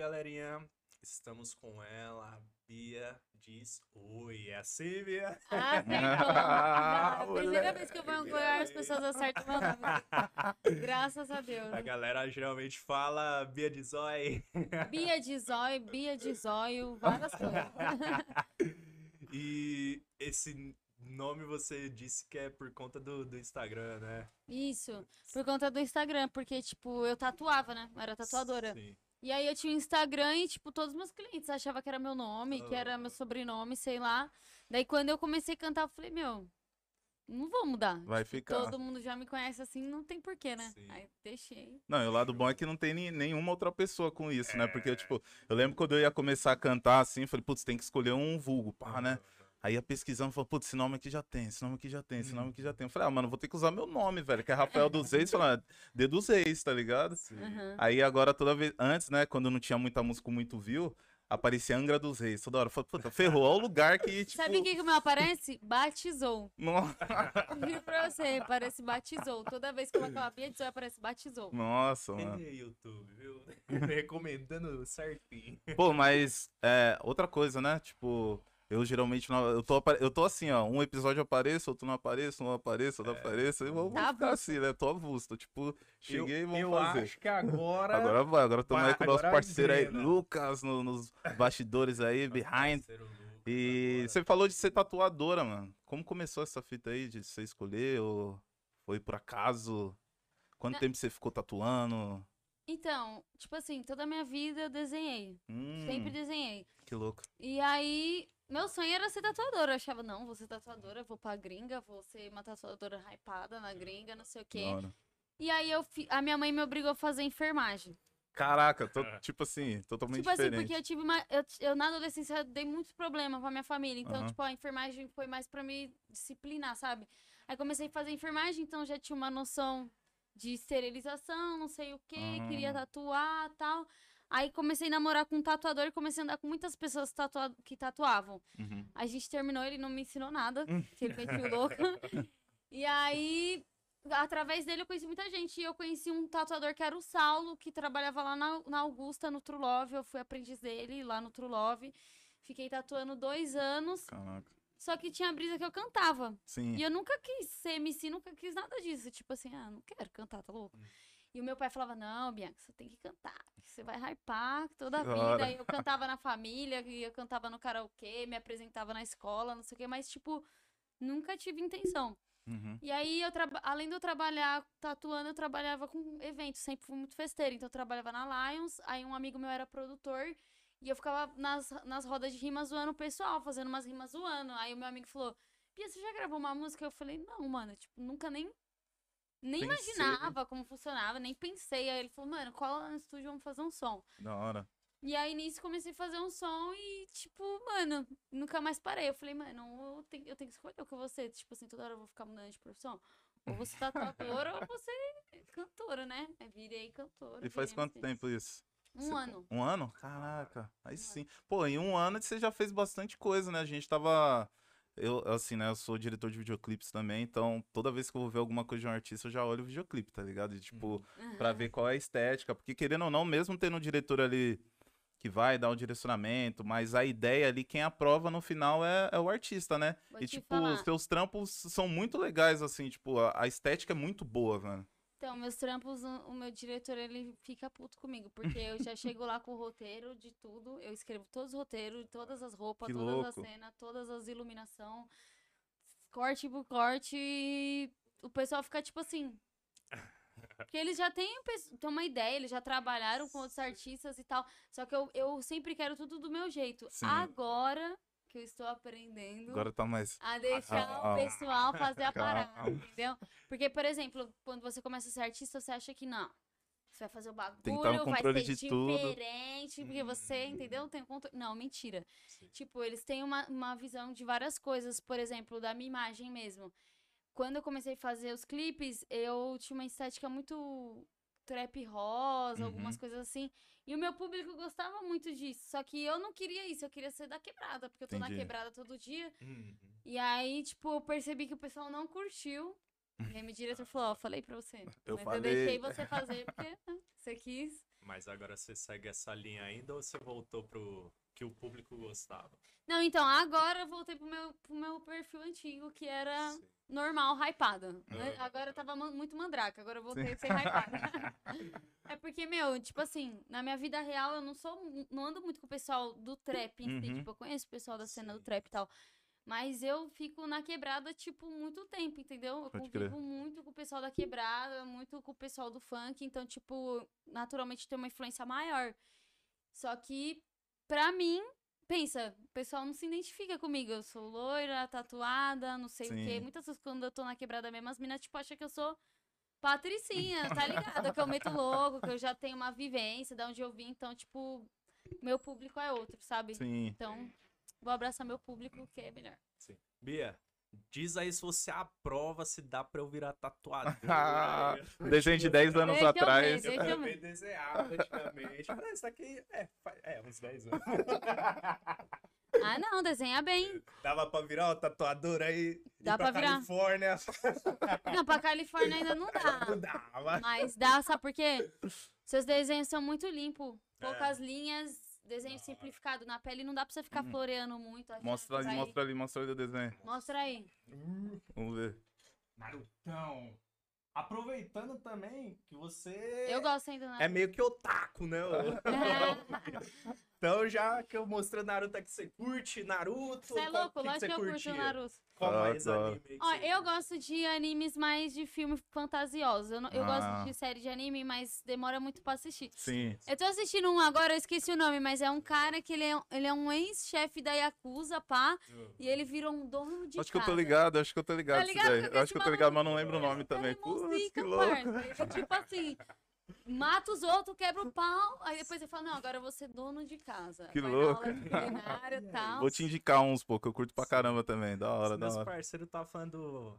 galerinha, estamos com ela, a Bia diz oi. É assim, Bia? Ah, Ah, acertou. A primeira vez que eu vou ancorar, as pessoas acertam meu nome. Graças a Deus. A galera geralmente fala Bia diz oi. Bia de zóio, Bia de zóio, várias coisas. E esse nome você disse que é por conta do, do Instagram, né? Isso, por conta do Instagram, porque, tipo, eu tatuava, né? Eu era tatuadora. Sim. E aí eu tinha o Instagram e, tipo, todos os meus clientes achavam que era meu nome, que era meu sobrenome, sei lá. Daí quando eu comecei a cantar, eu falei, meu, não vou mudar. Vai ficar. Todo mundo já me conhece assim, não tem porquê, né? Sim. Aí deixei. Não, e o lado bom é que não tem nenhuma outra pessoa com isso, né? É. Porque, tipo, eu lembro quando eu ia começar a cantar assim, eu falei, putz, tem que escolher um vulgo, pá, né? Aí ia pesquisando, falei, putz, esse nome aqui já tem, esse nome aqui já tem, esse nome aqui já tem. Eu falei, ah, mano, vou ter que usar meu nome, velho, que é Rafael dos Reis, falando, D dos Reis, tá ligado? Sim. Aham. Aí agora toda vez, antes, né, quando não tinha muita música com muito view, aparecia Angra dos Reis, toda hora. Eu falei, puta, ferrou, olha o lugar que, tipo... Sabe o que, que o meu aparece? Batizou. Nossa, Juro pra você, parece batizou. Toda vez que eu coloco a Bia de aparece batizou. Nossa, mano. Ei, YouTube, viu? Recomendando certinho. Pô, mas é, outra coisa, né? Tipo, eu geralmente não, eu tô eu tô assim, ó, um episódio eu apareço, outro não apareço, não apareço, outro apareço, eu vou, Tá ficar assim, né? Tô avulso, tipo, cheguei e eu, vamos eu fazer. acho que agora. Agora vai, agora estamos aí com o nosso parceiro aí. Lucas, no- nos bastidores aí, behind. E agora. você falou de ser tatuadora, mano. Como começou essa fita aí de você escolher ou foi por acaso? Quanto Não. tempo você ficou tatuando? Então, tipo assim, toda a minha vida eu desenhei. Hum, Sempre desenhei. Que louco. E aí, meu sonho era ser tatuadora. Eu achava, não, vou ser tatuadora, vou pra gringa, vou ser uma tatuadora hypada na gringa, não sei o quê. hora. E aí eu fi- a minha mãe me obrigou a fazer enfermagem. Caraca, tô, tipo assim, totalmente Tipo assim, diferente. porque eu tive uma. Eu, eu na adolescência dei muitos problemas pra minha família. Então, Aham. tipo, a enfermagem foi mais pra me disciplinar, sabe? Aí comecei a fazer enfermagem, então já tinha uma noção de esterilização, não sei o quê, Ah. queria tatuar tal. Aí comecei a namorar com um tatuador e comecei a andar com muitas pessoas tatua que tatuavam. Uhum. A gente terminou, ele não me ensinou nada, Hum. que ele metiu louco. E aí, através dele, eu conheci muita gente. E eu conheci um tatuador que era o Saulo, que trabalhava lá na, na Augusta, no True Love. Eu fui aprendiz dele lá no True Love. Fiquei tatuando dois anos. Caraca. Só que tinha brisa que eu cantava. Sim. E eu nunca quis ser MC, nunca quis nada disso. Tipo assim, ah, não quero cantar, tá louco? Hum. E o meu pai falava, não, Bianca, você tem que cantar. que Você vai hypar toda a Da vida. E eu cantava na família, eu cantava no karaokê, me apresentava na escola, não sei o quê. Mas, tipo, nunca tive intenção. Uhum. E aí, eu além de eu trabalhar tatuando, eu trabalhava com eventos. Sempre fui muito festeira. Então, eu trabalhava na Lions. Aí, um amigo meu era produtor. E eu ficava nas, nas rodas de rima zoando o pessoal, fazendo umas rimas zoando. Aí, o meu amigo falou: Pia, você já gravou uma música? Eu falei: Não, mano. Tipo, nunca nem. Nem Pensei. imaginava como funcionava, nem pensei. Aí ele falou, mano, cola no estúdio, vamos fazer um som. Da hora. E aí, nisso, comecei a fazer um som e, tipo, mano, nunca mais parei. Eu falei, mano, eu tenho, eu tenho que escolher o que eu vou ser. Tipo assim, toda hora eu vou ficar mudando de profissão. Ou você tatuadora ou você cantora, né? Aí virei cantora. E faz quanto tempo isso? Um Você- ano. Um ano? Caraca, aí sim. Pô, em um ano você já fez bastante coisa, né? A gente tava. Eu, assim, né? Eu sou diretor de videoclipes também, então toda vez que eu vou ver alguma coisa de um artista, eu já olho o videoclipe, tá ligado? E, tipo, pra ver qual é a estética. Porque, querendo ou não, mesmo tendo um diretor ali que vai dar o direcionamento, mas a ideia ali, quem aprova no final é, é o artista, né? Vou e, tipo, falar. os seus trampos são muito legais, assim, tipo, a, a estética é muito boa, velho. Então, meus trampos, o meu diretor, ele fica puto comigo, porque eu já chego lá com o roteiro de tudo, eu escrevo todos os roteiros, todas as roupas, Que todas as louco. cenas, todas as iluminação, corte por corte, e o pessoal fica tipo assim... Porque eles já têm, têm uma ideia, eles já trabalharam com outros artistas e tal, só que eu, eu sempre quero tudo do meu jeito. Sim. Agora que eu estou aprendendo Agora tá mais. a deixar Ah, o pessoal fazer a calma. parada, entendeu? Porque, por exemplo, quando você começa a ser artista, você acha que não. Você vai fazer o bagulho, vai ser de tudo. diferente, porque você, entendeu? Tem o controle. Não, mentira. Sim. Tipo, eles têm uma, uma visão de várias coisas, por exemplo, da minha imagem mesmo. Quando eu comecei a fazer os clipes, eu tinha uma estética muito trap rosa, algumas Uhum. coisas assim. E o meu público gostava muito disso. Só que eu não queria isso, eu queria ser da quebrada, porque eu tô na Entendi. quebrada todo dia. Uhum. E aí, tipo, eu percebi que o pessoal não curtiu. E aí meu diretor falou, ó, falei pra você. Eu mas falei. eu deixei você fazer porque né, você quis. Mas agora você segue essa linha ainda ou você voltou pro que o público gostava? Não, então, agora eu voltei pro meu, pro meu perfil antigo, que era Sim. normal, hypada. né? Agora eu tava muito mandraca, agora eu voltei a ser hypada. é porque, meu, tipo assim, na minha vida real eu não sou. Não ando muito com o pessoal do trap em si. Uhum. Tipo, eu conheço o pessoal da cena do Sim. trap e tal. Mas eu fico na quebrada, tipo, muito tempo, entendeu? Eu Pode crer. convivo muito com o pessoal da quebrada, muito com o pessoal do funk, então, tipo, naturalmente tem uma influência maior. Só que, pra mim, pensa, o pessoal não se identifica comigo. Eu sou loira, tatuada, não sei o quê. Sim. Muitas vezes quando eu tô na quebrada mesmo, as minas, tipo, acham que eu sou patricinha, tá ligado? que eu meto louco, que eu já tenho uma vivência de onde eu vim. Então, tipo, meu público é outro, sabe? Sim. Então, vou abraçar meu público, que é melhor. Sim. Bia, diz aí se você aprova se dá pra eu virar tatuador. Ah. Desenho de 10 anos Deixa eu ver, atrás. deixa Eu eu também desenhava antigamente. Mas isso aqui é, é uns 10 anos. Ah, não, desenha bem. Dava pra virar um tatuador aí. Dá pra virar. Califórnia. Não, pra Califórnia ainda não dá. Não dava. Mas dá, sabe por quê? Seus desenhos são muito limpos. É. Poucas linhas, desenho simplificado. Na pele não dá pra você ficar floreando muito. Uhum. Mostra vai- mostra ali, mostra ali o desenho. Mostra aí. Vamos ver. Narutão. Aproveitando também que você Eu gosto ainda, né? é meio que otaku, né? então já que eu mostrei Naruto aqui, você curte Naruto? Você é louco, que lógico você que eu curto Naruto. Qual Ah, mais tá. anime que Ó, eu gosto de animes mais de filme fantasioso. Eu, eu Ah. gosto de série de anime, mas demora muito pra assistir. Sim. Eu tô assistindo um agora, eu esqueci o nome, mas é um cara que ele é, ele é um ex-chefe da Yakuza, pá, e ele virou um dono de Acho que eu casa. tô ligado, acho que eu tô ligado. Tá ligado? acho que eu tô ligado, mas não lembro o nome também. é Putz, que louco. parça. Ele, tipo assim, mata os outros, quebra o pau, aí depois ele fala, não, agora eu vou ser dono de casa. Que Vai louco. Vou te indicar uns, pô, que eu curto pra caramba também. Da hora, da Meus hora. parceiros tá falando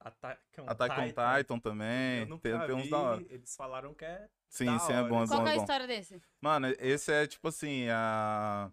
Attack on Attack on Titan também. Eu nunca Tem, tem uns da hora. Eles falaram que é Sim, da sim, é hora. bom, é Qual bom, que é é a bom. história desse? Mano, esse é tipo assim, a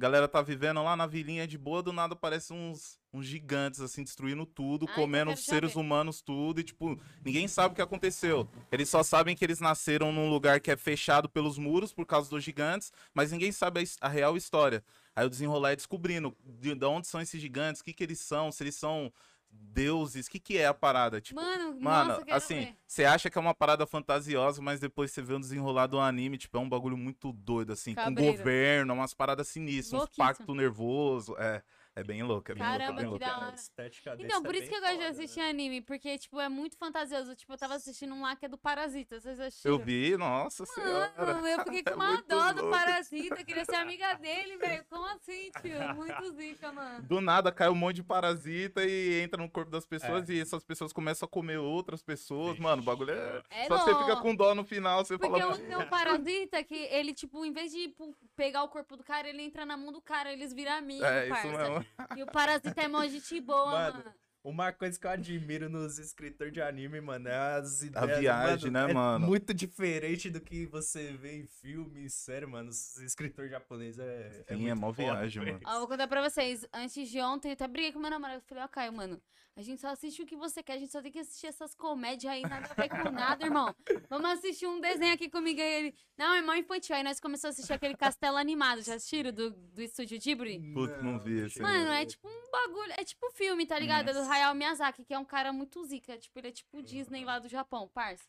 galera tá vivendo lá na vilinha de boa, do nada aparecem uns, uns gigantes, assim, destruindo tudo, Ah, então comendo seres humanos, tudo, e tipo, ninguém sabe o que aconteceu. Eles só sabem que eles nasceram num lugar que é fechado pelos muros por causa dos gigantes, mas ninguém sabe a, a real história. Aí o desenrolar é descobrindo de, de onde são esses gigantes, o que que eles são, se eles são deuses, o que que é a parada, tipo... Mano, Mano, nossa, assim, você acha que é uma parada fantasiosa, mas depois você vê um desenrolar do anime, tipo, é um bagulho muito doido, assim, Cabreiro. com governo, umas paradas sinistras, uns pacto nervoso. É, é bem louco, é bem Caramba, é bem que louco. da a hora. estética desse Então, é por isso bem que eu gosto de foda, né? assistir anime, porque, tipo, é muito fantasioso. Tipo, eu tava assistindo um lá que é do Parasita, vocês assistiram? Eu vi, nossa senhora. Mano, eu fiquei com É uma muito dó do. Parasita, queria ser amiga dele, velho. Como assim, tio? Muito zica, mano. Do nada cai um monte de parasita e entra no corpo das pessoas É. e essas pessoas começam a comer outras pessoas. Vixe. Mano, o bagulho é. É Só você fica com dó no final, você Porque fala. o tem um parasita que ele, tipo, em vez de pu- pegar o corpo do cara, ele entra na mão do cara, eles viram amigos, É, isso parça. mesmo. E o parasita é mó gente boa, Mano, mano. Uma coisa que eu admiro nos escritores de anime, mano, é as ideias. viagem, né, é mano? Muito diferente do que você vê em filme, sério, mano. Os escritores japoneses é. Sim, é muito mó viagem, mano. Ó, eu vou contar pra vocês. Antes de ontem, eu até briguei com meu namorado. Eu falei, ó, Caio, mano, a gente só assiste o que você quer. A gente só tem que assistir essas comédias aí, nada a ver com nada, irmão. Vamos assistir um desenho aqui comigo. Aí ele, não, é mó infantil. Aí nós começamos a assistir aquele Castelo Animado. Já assistiram do, do estúdio Ghibli? Putz, não vi esse. Mano, é tipo um bagulho. É tipo filme, tá ligado? É do Hayao Miyazaki, que é um cara muito zica. Tipo, ele é tipo o Disney lá do Japão, parça.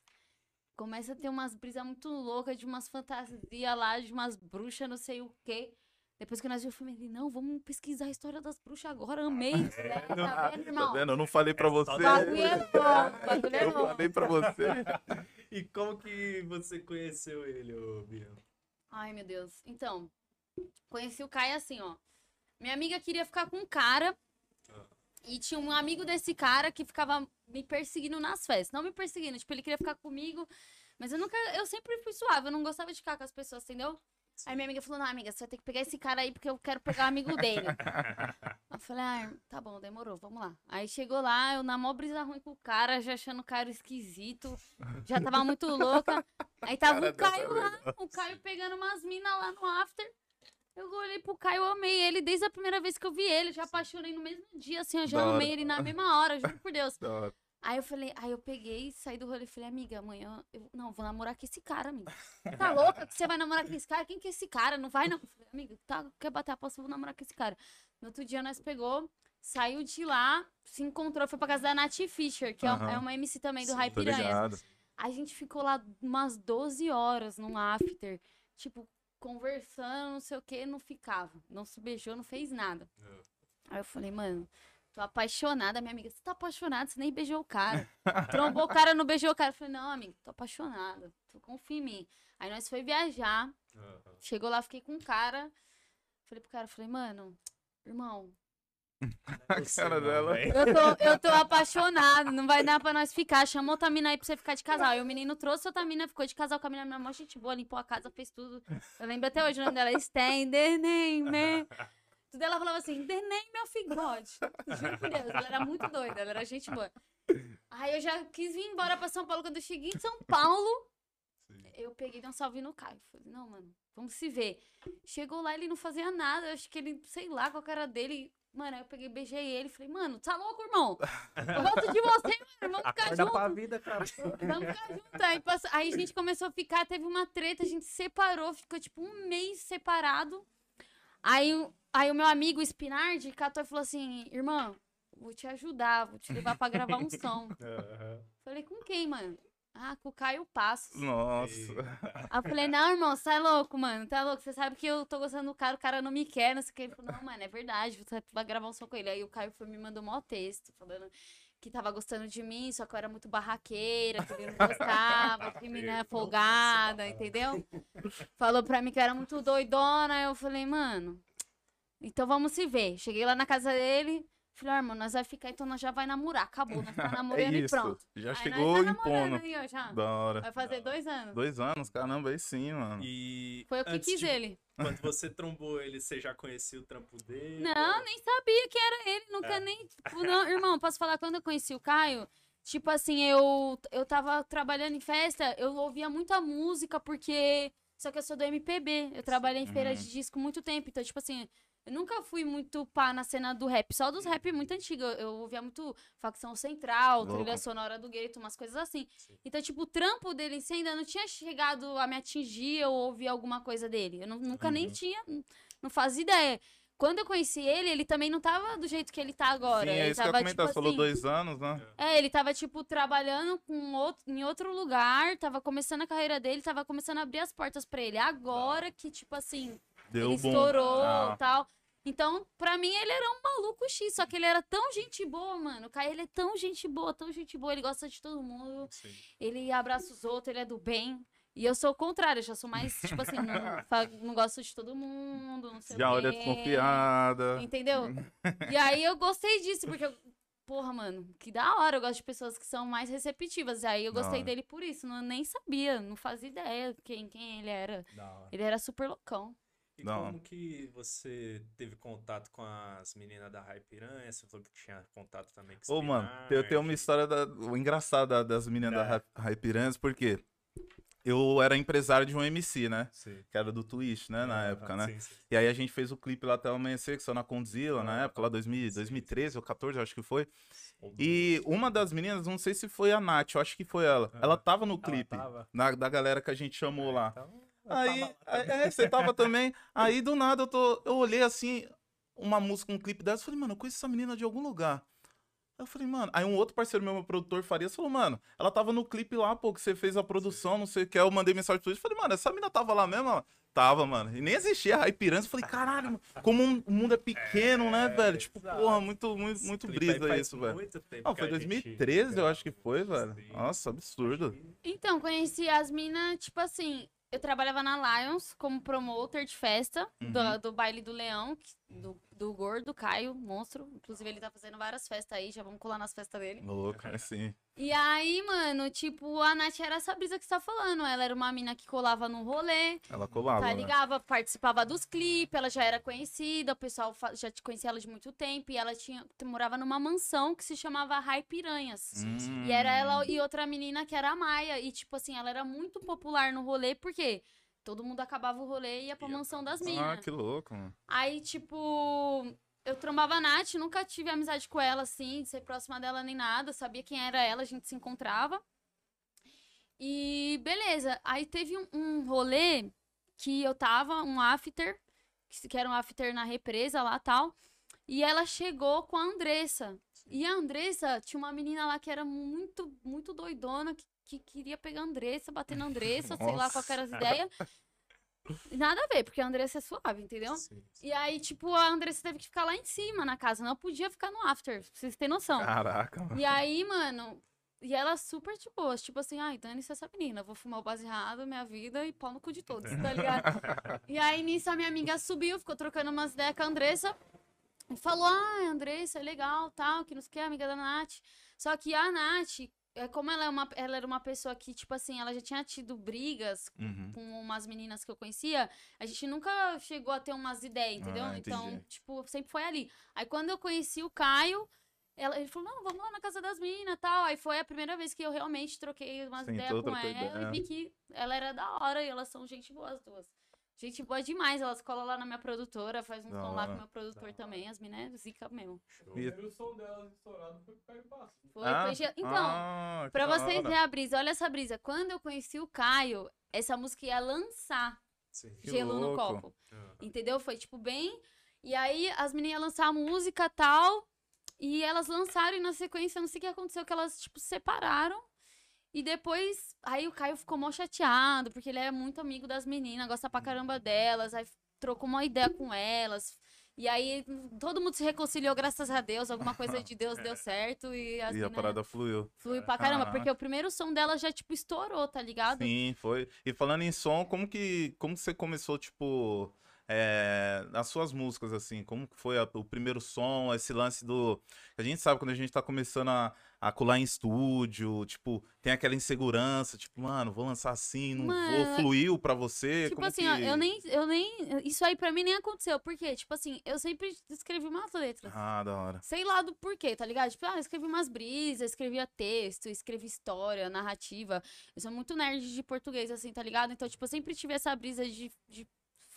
Começa a ter umas brisas muito loucas de umas fantasias lá, de umas bruxas, não sei o quê. Depois que nós vimos o filme, ele, não, vamos pesquisar a história das bruxas agora, amei. isso, né? Tá vendo, Tá irmão? vendo? Eu não falei pra você. O bagulho é bagulho é Eu falei pra você. E como que você conheceu ele, ô Bia? Ai, meu Deus. Então, conheci o Caio assim, ó. Minha amiga queria ficar com um cara. E tinha um amigo desse cara que ficava me perseguindo nas festas. Não me perseguindo, tipo, ele queria ficar comigo. Mas eu nunca. Eu sempre fui suave, eu não gostava de ficar com as pessoas, entendeu? Aí minha amiga falou: Não, amiga, você vai ter que pegar esse cara aí porque eu quero pegar o amigo dele. eu falei: Ah, tá bom, demorou, vamos lá. Aí chegou lá, eu na mó brisa ruim com o cara, já achando o cara esquisito. Já tava muito louca. Aí tava Cara o Caio lá, o Caio pegando umas minas lá no after. Eu olhei pro Caio, eu amei ele desde a primeira vez que eu vi ele. Já apaixonei no mesmo dia, assim, eu já Da hora. amei ele na mesma hora, juro por Deus. Da hora. Aí eu falei, aí eu peguei, saí do rolê e falei, amiga, amanhã eu não vou namorar com esse cara, amiga. Tá louca que você vai namorar com esse cara? Quem que é esse cara? Não vai não. Eu falei, amiga, tá, quer bater a aposta, eu vou namorar com esse cara. No outro dia nós pegou, saiu de lá, se encontrou, foi pra casa da Nath Fischer, que é, Aham. é uma MC também do Sim, Hype Piranhas. A gente ficou lá umas 12 horas num after, tipo, conversando, não sei o que, não ficava. Não se beijou, não fez nada. Aí eu falei, mano, tô apaixonada, minha amiga. Você tá apaixonada, você nem beijou o cara. Trombou o cara, não beijou o cara. Eu falei, não, amiga, tô apaixonada. Tu confia em mim. Aí nós foi viajar. Aham. Chegou lá, fiquei com o cara. Falei pro cara, falei, mano, irmão, A Você cara não, dela. eu tô, eu tô apaixonado, não vai dar pra nós ficar. Chamou outra mina aí pra você ficar de casal. Aí o menino trouxe outra mina, ficou de casal com a mina, minha mó gente boa, limpou a casa, fez tudo. Eu lembro até hoje o nome dela, Sten, The Name. Tudo ela falava assim, The Name of God. Juro por Deus, ela era muito doida, ela era gente boa. Aí eu já quis vir embora pra São Paulo. Quando eu cheguei em São Paulo, eu peguei e dei um salve no Caio. Falei, não, mano, vamos se ver. Chegou lá, ele não fazia nada. Eu acho que ele, sei lá, qual que era dele. Mano, aí eu peguei, beijei ele. Falei, mano, tá louco, irmão? Eu gosto de você, mano. Vamos ficar Acorda pra junto. vida, cara. Vamos ficar junto. Aí, passa- aí a gente começou a ficar, teve uma treta, a gente separou, ficou tipo um mês separado. Aí, o- aí o meu amigo Spinardi catou e falou assim: irmã, vou te ajudar, vou te levar pra gravar um som. Aham. Falei, com quem, mano? Ah, com o Caio Passos. Nossa. Aí eu falei, não, irmão, você é louco, mano. Tá louco? Você sabe que eu tô gostando do cara, o cara não me quer, não sei o que. Ele falou, não, mano, é verdade, você vai gravar um som com ele. Aí o Caio foi me mandou um maior texto, falando que tava gostando de mim, só que eu era muito barraqueira, que ele não gostava, que menina Nossa, folgada, entendeu? Falou pra mim que eu era muito doidona, aí eu falei, mano, então vamos se ver. Cheguei lá na casa dele, falei, ah, irmão, nós vai ficar, então nós já vai namorar, acabou, nós tá É namorando e isso. pronto. Já Aí chegou tá namorando impondo. aí, ó, já. Da hora. Vai fazer dois anos. Dois anos, caramba, aí sim, mano. E Foi eu que quis de- ele. Quando você trombou ele, você já conhecia o trampo dele? Não, nem sabia que era ele, nunca É. nem. tipo, não, irmão, posso falar, quando eu conheci o Caio, tipo assim, eu, eu tava trabalhando em festa, eu ouvia muita música, porque. Só que eu sou do MPB, eu trabalhei em feira Uhum. de disco muito tempo, então, tipo assim. Eu nunca fui muito pá na cena do rap, só dos rap muito antigos. Eu, eu ouvia muito Facção Central, Louco. Trilha Sonora do Gueto, umas coisas assim. Sim. Então, tipo, o trampo dele em si ainda não tinha chegado a me atingir ou ouvir alguma coisa dele. Eu nu- nunca nem Uhum. tinha, não fazia ideia. Quando eu conheci ele, ele também não tava do jeito que ele tá agora. Sim, é ele isso que eu tava, ia comentar. tipo falou assim, dois anos, né? É, ele tava, tipo, trabalhando com outro, em outro lugar, tava começando a carreira dele, tava começando a abrir as portas pra ele. Agora que, tipo assim, Deu ele bom. estourou Ah, tal. Então, pra mim, ele era um maluco X, só que ele era tão gente boa, mano. O Caio, ele é tão gente boa, tão gente boa, ele gosta de todo mundo, Sim. ele abraça os outros, ele é do bem. E eu sou o contrário, eu já sou mais, tipo assim, não, não gosto de todo mundo, não sei Já o olha quê. desconfiada. Entendeu? E aí eu gostei disso, porque, eu- porra, mano, que da hora. Eu gosto de pessoas que são mais receptivas. E aí eu gostei dele por isso. Não, nem sabia, não fazia ideia quem, quem ele era. Ele era super loucão. E Da hora. como que você teve contato com as meninas da Hype Piranha? Você falou que tinha contato também com Ô, mano, Spinard. eu tenho uma história da, engraçada das meninas da É. Hype- Hypiranhas, porque eu era empresário de um MC, né? Sim. Que era do Twitch, né? Na época, né? sim, sim. E aí a gente fez o clipe lá até o amanhecer, que saiu na Condzilla, na época, lá 2000, sim, 2013 ou 14, acho que foi. E uma das meninas, não sei se foi a Nath, eu acho que foi ela. Ah. Ela tava no clipe, tava? na- da galera que a gente chamou lá. Então, Aí, também. é, você tava também. Aí do nada eu tô. Eu olhei assim, uma música, um clipe dessa, eu falei, mano, eu conheço essa menina de algum lugar. Aí eu falei, mano. Aí um outro parceiro meu, meu produtor Farias, falou, mano, ela tava no clipe lá, pô, que você fez a produção, não sei o que. Aí eu mandei mensagem pro Twitch, falei, mano, essa menina tava lá mesmo. Tava, mano. E nem existia a Hypirança. Eu falei, caralho, mano, como um- o mundo é pequeno, né, velho? Tipo, exato. porra, muito, muito, muito brisa isso, velho. muito tempo Não, foi a gente 2013, eu acho que foi, velho. Sim. Nossa, absurdo. Então, conheci as minas, tipo assim. Eu trabalhava na Lions como promoter de festa Uhum. do, do baile do Leão, que- do, do gordo, Caio, monstro. Inclusive, ele tá fazendo várias festas aí, já vamos colar nas festas dele. Louco, assim. E aí, mano, tipo, a Nath era essa brisa que você tá falando. Ela era uma mina que colava no rolê, Ela colava, tá né? ligava, participava dos clipes, ela já era conhecida, o pessoal já te conhecia ela de muito tempo. E ela tinha, morava numa mansão que se chamava Rai Piranhas. Hum. E era ela e outra menina que era a Maia. E, tipo assim, ela era muito popular no rolê, porque todo mundo acabava o rolê e ia pra Ia mansão das mansão. Ah, minas. que louco, mano. Aí, tipo, eu trombava a Nath, nunca tive amizade com ela, assim, de ser próxima dela nem nada. Sabia quem era ela, a gente se encontrava. E beleza. Aí teve um, um rolê que eu tava, um after, que que era um after na represa lá tal. E ela chegou com a Andressa. E a Andressa tinha uma menina lá que era muito, muito doidona, que, que queria pegar a Andressa, bater na Andressa, sei lá qual era as ideias. Nada a ver, porque a Andressa é suave, entendeu? Sim, sim. E aí, tipo, a Andressa teve que ficar lá em cima na casa, não podia ficar no after, pra vocês terem noção. Caraca, mano. E aí, mano, e ela super de boa, tipo assim, ai, dane-se essa menina, vou fumar o baseado, minha vida e pau no cu de todos, tá ligado? e aí, nisso, a minha amiga subiu, ficou trocando umas ideias com a Andressa e falou, ah, Andressa, é legal, tal, que não sei o que, amiga da Nath. Só que a Nath, é, como ela, é uma, ela era uma pessoa que, tipo assim, ela já tinha tido brigas Uhum. com umas meninas que eu conhecia, a gente nunca chegou a ter umas ideias, entendeu? Ah, então, tipo, sempre foi ali. Aí quando eu conheci o Caio, ela, ele falou, não, vamos lá na casa das meninas e tal. Aí foi a primeira vez que eu realmente troquei umas ideias com ela ideia. e vi que ela era da hora e elas são gente boa as duas. Gente boa demais, elas colam lá na minha produtora, faz um Da som lá com hora. meu produtor Da também, as meninas, é zica mesmo. Show. O primeiro som delas estourado foi o Caio Passo. Foi, Ah, foi ge- Então, ah, Pra vocês hora. verem a brisa, olha essa brisa. Quando eu conheci o Caio, essa música ia lançar Sim. Gelo no copo. Ah, Entendeu? Foi tipo bem. E aí as meninas iam lançar a música tal. E elas lançaram e na sequência, não sei o que aconteceu, que elas, tipo, separaram. E depois, aí o Caio ficou mó chateado, porque ele é muito amigo das meninas, gosta pra caramba delas, aí trocou uma ideia com elas. E aí todo mundo se reconciliou, graças a Deus, alguma coisa de Deus deu certo e as E a meninas parada fluiu. fluiu pra caramba, Ah. porque o primeiro som dela já, tipo, estourou, tá ligado? Sim, foi. E falando em som, como que, como que você começou, tipo, é, nas suas músicas, assim? Como foi a- o primeiro som, esse lance do... A gente sabe quando a gente tá começando a, a colar em estúdio, tipo, tem aquela insegurança, tipo, mano, vou lançar assim, não Mano, vou, fluiu pra você? Tipo como assim, que... eu nem, eu nem. Isso aí pra mim nem aconteceu. Por quê? Tipo assim, eu sempre escrevi umas letras. Ah, da hora. Sei lá do porquê, tá ligado? Tipo, ah, eu escrevi umas brisas, escrevia texto, escrevi história, narrativa. Eu sou muito nerd de português, assim, tá ligado? Então, tipo, eu sempre tive essa brisa de, de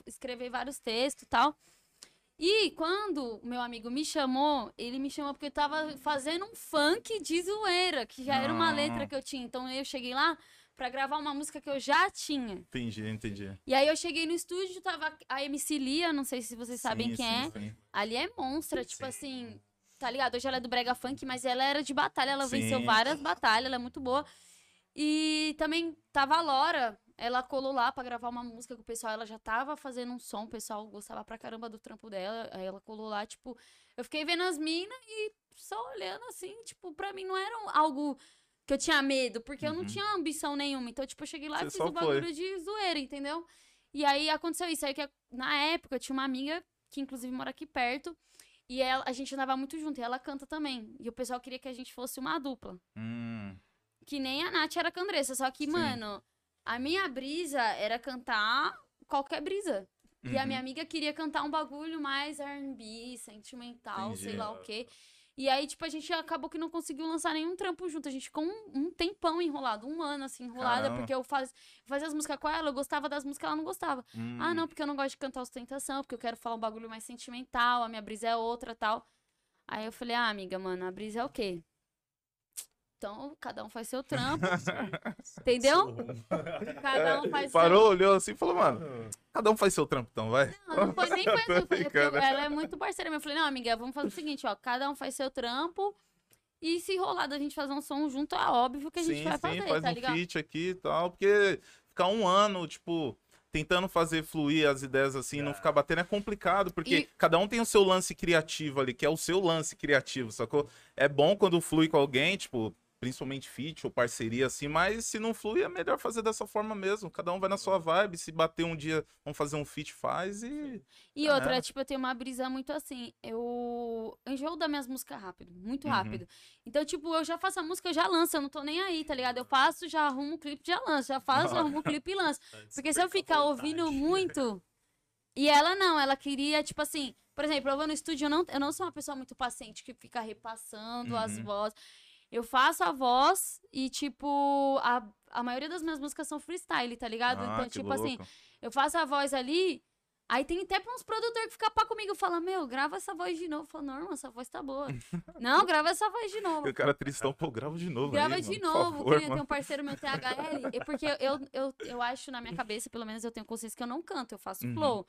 escrever vários textos e tal. E quando o meu amigo me chamou, ele me chamou porque eu tava fazendo um funk de zoeira, que já era uma Ah. letra que eu tinha. Então eu cheguei lá pra gravar uma música que eu já tinha. Entendi, entendi. E aí eu cheguei no estúdio, tava a MC Lia, não sei se vocês sabem Sim, quem sim, é. sim. Ali é monstra, tipo Sim. assim, tá ligado? Hoje ela é do Brega Funk, mas ela era de batalha, ela venceu várias batalhas, ela é muito boa. E também tava a Lora, ela colou lá pra gravar uma música com o pessoal, ela já tava fazendo um som, o pessoal gostava pra caramba do trampo dela, aí ela colou lá, tipo, eu fiquei vendo as minas e só olhando assim, tipo, pra mim não era algo que eu tinha medo, porque eu não Uhum. tinha ambição nenhuma, então, tipo, eu cheguei lá Você e fiz o bagulho de zoeira, entendeu? E aí aconteceu isso, aí que na época eu tinha uma amiga que inclusive mora aqui perto, e ela, a gente andava muito junto, e ela canta também. E o pessoal queria que a gente fosse uma dupla. Hum, Que nem a Nath era com a Andressa, só que, Sim. mano, a minha brisa era cantar qualquer brisa. E a uhum. minha amiga queria cantar um bagulho mais R&B, sentimental, sei Entendi. lá o quê. E aí, tipo, a gente acabou que não conseguiu lançar nenhum trampo junto. A gente ficou um, um tempão enrolado, um ano, assim, enrolada. Caramba. Porque eu faz, fazia as músicas com ela, eu gostava das músicas, ela não gostava. hum. Ah, não, porque eu não gosto de cantar ostentação, porque eu quero falar um bagulho mais sentimental, a minha brisa é outra tal. Aí eu falei, ah, amiga, mano, a brisa é o quê? Então, cada um faz seu trampo, entendeu? Cada um faz seu Parou, olhou assim e falou, mano, cada um faz seu trampo então, vai. Não, não foi nem foi assim. Ela é muito parceira minha. Eu falei, não, amiga, vamos fazer o seguinte, ó. Cada um faz seu trampo. E se rolar da gente fazer um som junto, é óbvio que a gente sim, vai sim, fazer, faz tá um ligado? feat aqui e tal, porque ficar um ano, tipo, tentando fazer fluir as ideias assim, não É. ficar batendo é complicado, porque E- cada um tem o seu lance criativo ali, que é o seu lance criativo, sacou? É bom quando flui com alguém, tipo, principalmente feat ou parceria assim, mas se não flui é melhor fazer dessa forma mesmo, cada um vai na sua vibe, se bater um dia, vamos fazer um feat, faz e... E Ah, outra, é? tipo, eu tenho uma brisa muito assim. Eu eu enjoo das minhas músicas rápido, muito Uhum. rápido. Então, tipo, eu já faço a música, eu já lanço, eu não tô nem aí, tá ligado? Eu faço, já arrumo o clipe, já lanço. Já faço, arrumo o clipe e lanço. Porque se eu ficar ouvindo muito. E ela não, ela queria, tipo assim, por exemplo, eu vou no estúdio, eu não, eu não sou uma pessoa muito paciente que fica repassando as Uhum. vozes. Eu faço a voz e, tipo, a, a maioria das minhas músicas são freestyle, tá ligado? Ah, então, tipo assim, louco. eu faço a voz ali, Aí tem até uns produtores que ficam pá comigo, fala, meu, grava essa voz de novo. Eu falo, não, irmão, essa voz tá boa. não, grava essa voz de novo. E o cara tristão, pô, grava de novo Grava aí, de mano, novo. favor, tem mano. um parceiro meu, THL. É porque eu, eu, eu acho na minha cabeça, pelo menos eu tenho consciência que eu não canto, eu faço Uhum. flow.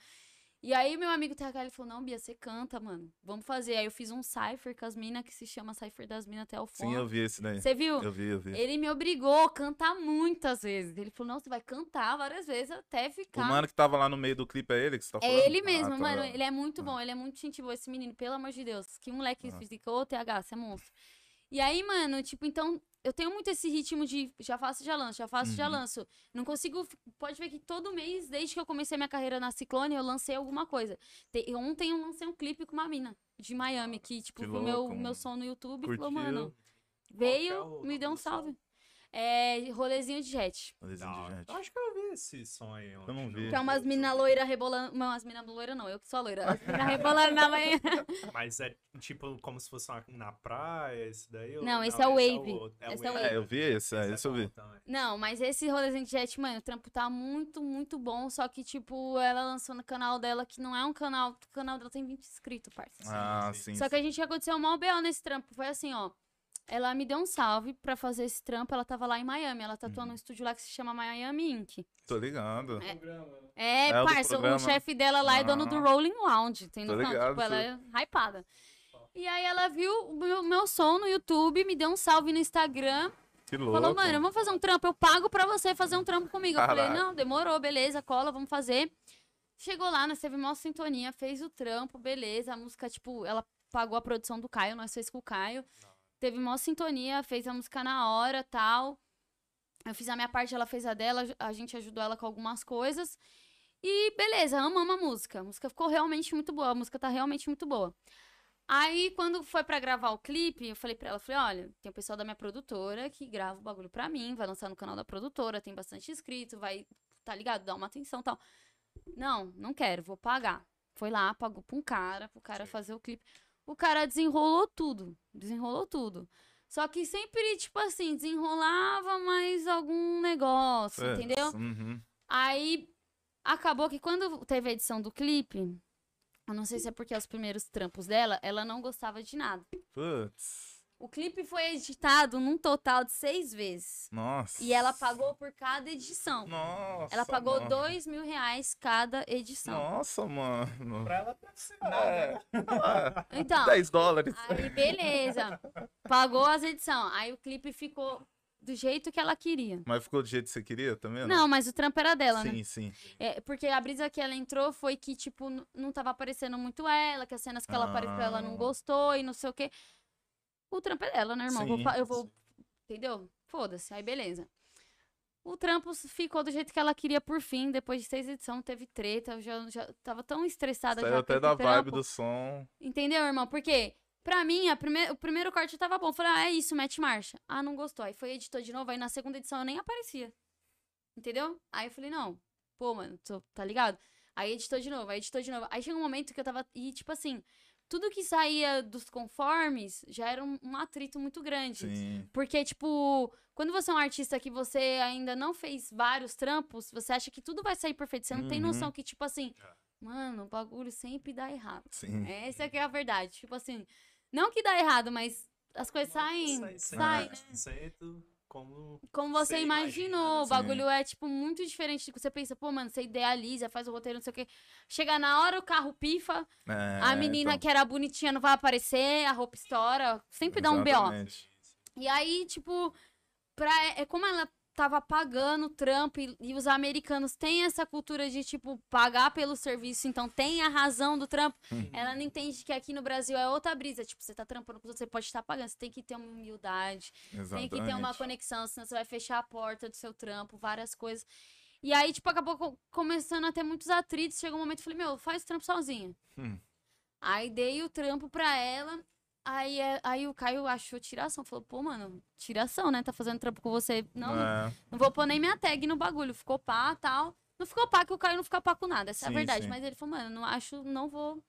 E aí meu amigo THL falou, não, Bia, você canta, mano. Vamos fazer. Aí eu fiz um cypher com as minas, que se chama Cypher das Minas até o fone. Sim, eu vi esse daí. Você viu? Eu vi, eu vi. Ele me obrigou a cantar muitas vezes. Ele falou, não, você vai cantar várias vezes até O ficar. mano que tava lá no meio do clipe é ele que você tá falando? É ele mesmo, Ah, tá. mano. Ele é muito Ah. bom, ele é muito gente boa, esse menino, pelo amor de Deus. Que moleque Ah. fica, ô TH, você é monstro. E aí, mano, tipo, então, eu tenho muito esse ritmo de já faço, já lanço, já faço, já Uhum. lanço. Não consigo. Pode ver que todo mês, desde que eu comecei minha carreira na Ciclone, eu lancei alguma coisa. Te- ontem eu lancei um clipe com uma mina de Miami, que, tipo, Que meu, louco, meu mano. som no YouTube Curtiu? falou, mano, é veio, me deu um salve. É, rolezinho de jet. Rolezinho de Não, gente. eu acho que eu vi esse som aí. Eu não vi. Que é umas minas loiras rebolando. Não, as minas loiras não, eu que sou a loira. As minas rebolando na manhã. Mas é tipo como se fosse uma- na praia, esse daí? ou- Não, esse é o Wave. outro, Esse é o Wave. É, eu vi esse, é, esse eu vi. Não, mas esse rolezinho de jet, mano, o trampo tá muito, muito bom. Só que, tipo, ela lançou no canal dela, que não é um canal. O canal dela tem 20 inscritos, parça. Ah, sim. sim. Só que a gente aconteceu uma BO nesse trampo. Foi assim, ó. Ela me deu um salve pra fazer esse trampo. Ela tava lá em Miami. Ela tatuou Uhum. num estúdio lá que se chama Miami Inc. Tô ligado. É. É, É, parça, o chefe dela lá é dono do Ah. Rolling Lounge, tem Tô noção? ligado, tipo, ela é hypada. E aí ela viu o meu, meu som no YouTube, me deu um salve no Instagram. Que louco. Falou, mano, vamos fazer um trampo, eu pago pra você fazer um trampo comigo. Eu falei, Caraca. não, demorou, beleza, cola, vamos fazer. Chegou lá, nós teve uma sintonia, fez o trampo, beleza. A música, tipo, ela pagou a produção do Caio, nós fez com o Caio. Teve uma sintonia, fez a música na hora, tal. Eu fiz a minha parte, ela fez a dela, a gente ajudou ela com algumas coisas. E beleza, amamos a música. A música ficou realmente muito boa, a música tá realmente muito boa. Aí, quando foi pra gravar o clipe, eu falei pra ela, falei, olha, tem o pessoal da minha produtora que grava o bagulho pra mim, vai lançar no canal da produtora, tem bastante inscrito, vai, tá ligado, dar uma atenção e tal. Não, não quero, vou pagar. Foi lá, pagou pra um cara, pro cara Sim. fazer o clipe. O cara desenrolou tudo, desenrolou tudo. Só que sempre, tipo assim, desenrolava mais algum negócio, É, entendeu? Uhum. Aí acabou que quando teve a edição do clipe, eu não sei se é porque os primeiros trampos dela, ela não gostava de nada. Putz. O clipe foi editado num total de seis vezes. Nossa. E ela pagou por cada edição. Nossa. Ela pagou mano. dois mil reais cada edição. Nossa, mano. Pra ela deve ser nada, É. né? Ah, Então, 10 dólares. aí beleza. Pagou as edições. Aí o clipe ficou do jeito que ela queria. Mas ficou do jeito que você queria também? ou Não, mas o trampo era dela, né? Sim, sim. É, porque a brisa que ela entrou foi que, tipo, não tava aparecendo muito ela, que as cenas que ela apareceu ela não Ah. gostou e não sei o quê. O trampo é dela, né, irmão? Vou Sim, fa- eu vou. Entendeu? Foda-se, aí beleza. O trampo ficou do jeito que ela queria por fim. Depois de seis edições, teve treta. Eu já, já tava tão estressada Saiu já até da vibe do som. Entendeu, irmão? Porque, pra mim, a prime... o primeiro corte tava bom. Falei, ah, é isso, mete marcha. Ah, não gostou. Aí foi editou de novo. Aí na segunda edição eu nem aparecia. Entendeu? Aí eu falei, não, pô, mano, tô- tá ligado? Aí editou de novo, aí editou de novo. Aí chegou um momento que eu tava. E, tipo assim, tudo que saía dos conformes já era um, um atrito muito grande. Sim. Porque, tipo, quando você é um artista que você ainda não fez vários trampos, você acha que tudo vai sair perfeito. Você não tem Uhum. noção que, tipo assim, É. mano, o bagulho sempre dá errado. Sim. Essa que é a verdade. Tipo assim, não que dá errado, mas as coisas saem, Sai saem, né? 100% como... como você Você imaginou. imagina, o sim. bagulho é, tipo, muito diferente do que você pensa. Pô, mano, você idealiza, faz o roteiro, não sei o quê. Chega na hora, o carro pifa, É, a menina então, que era bonitinha não vai aparecer, a roupa estoura. Sempre dá um B.O. exatamente. E aí, tipo, pra, é como ela tava pagando o trampo e, e os americanos têm essa cultura de, tipo, pagar pelo serviço, então tem a razão do trampo. Hum. Ela não entende que aqui no Brasil é outra brisa. Tipo, você tá trampando com os outros, você pode estar pagando. Você tem que ter uma humildade, Exatamente. tem que ter uma conexão, senão você vai fechar a porta do seu trampo, várias coisas. E aí, tipo, acabou co- começando a ter muitos atritos. Chegou um momento eu falei, meu, faz o trampo sozinha. Hum. Aí dei o trampo pra ela. Aí, é- aí o Caio achou tiração. Falou, pô, mano, tiração, né? Tá fazendo trampo com você. Não, não, É, não vou pôr nem minha tag no bagulho. Ficou pá, tal. Não ficou pá, que o Caio não fica pá com nada. Essa é a Sim, verdade. sim. Mas ele falou, mano, não acho, não vou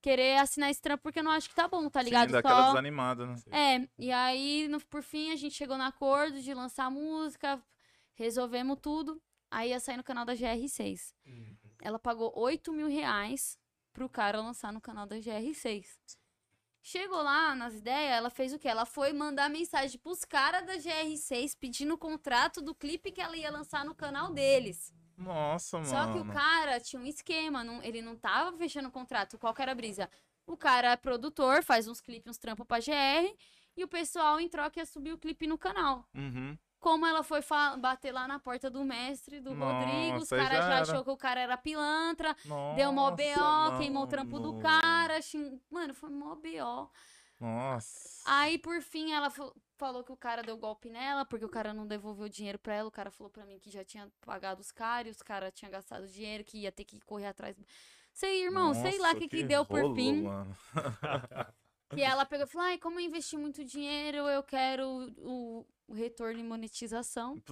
querer assinar esse trampo porque eu não acho que tá bom, tá sim, ligado? daquela Só... desanimada, né? É, e aí, no, por fim, a gente chegou no acordo de lançar a música, resolvemos tudo. Aí ia sair no canal da GR6. Uhum. Ela pagou 8 mil reais pro cara lançar no canal da GR6. Chegou lá nas ideias, ela fez o quê? Ela foi mandar mensagem pros caras da GR6 pedindo o contrato do clipe que ela ia lançar no canal deles. Nossa, mano. Só que o cara tinha um esquema, não- ele não tava fechando o contrato. Qual que era a brisa? O cara é produtor, faz uns clipes, uns trampos pra GR, e o pessoal em troca ia subir o clipe no canal. Uhum. Como ela foi bater lá na porta do mestre, do Rodrigo, os Nossa, caras já já, achou que o cara era pilantra, Nossa, deu mó BO, queimou o trampo do cara. xing- Mano, foi mó BO. Nossa. Aí, por fim, ela fa- falou que o cara deu golpe nela, porque o cara não devolveu o dinheiro pra ela. O cara falou pra mim que já tinha pagado os caras, e os caras tinham gastado dinheiro, que ia ter que correr atrás. Sei, irmão, sei lá o Nossa, que, que deu por rolo, fim. mano. Que ela pegou e falou: ai, como eu investi muito dinheiro, eu quero o, o retorno em monetização.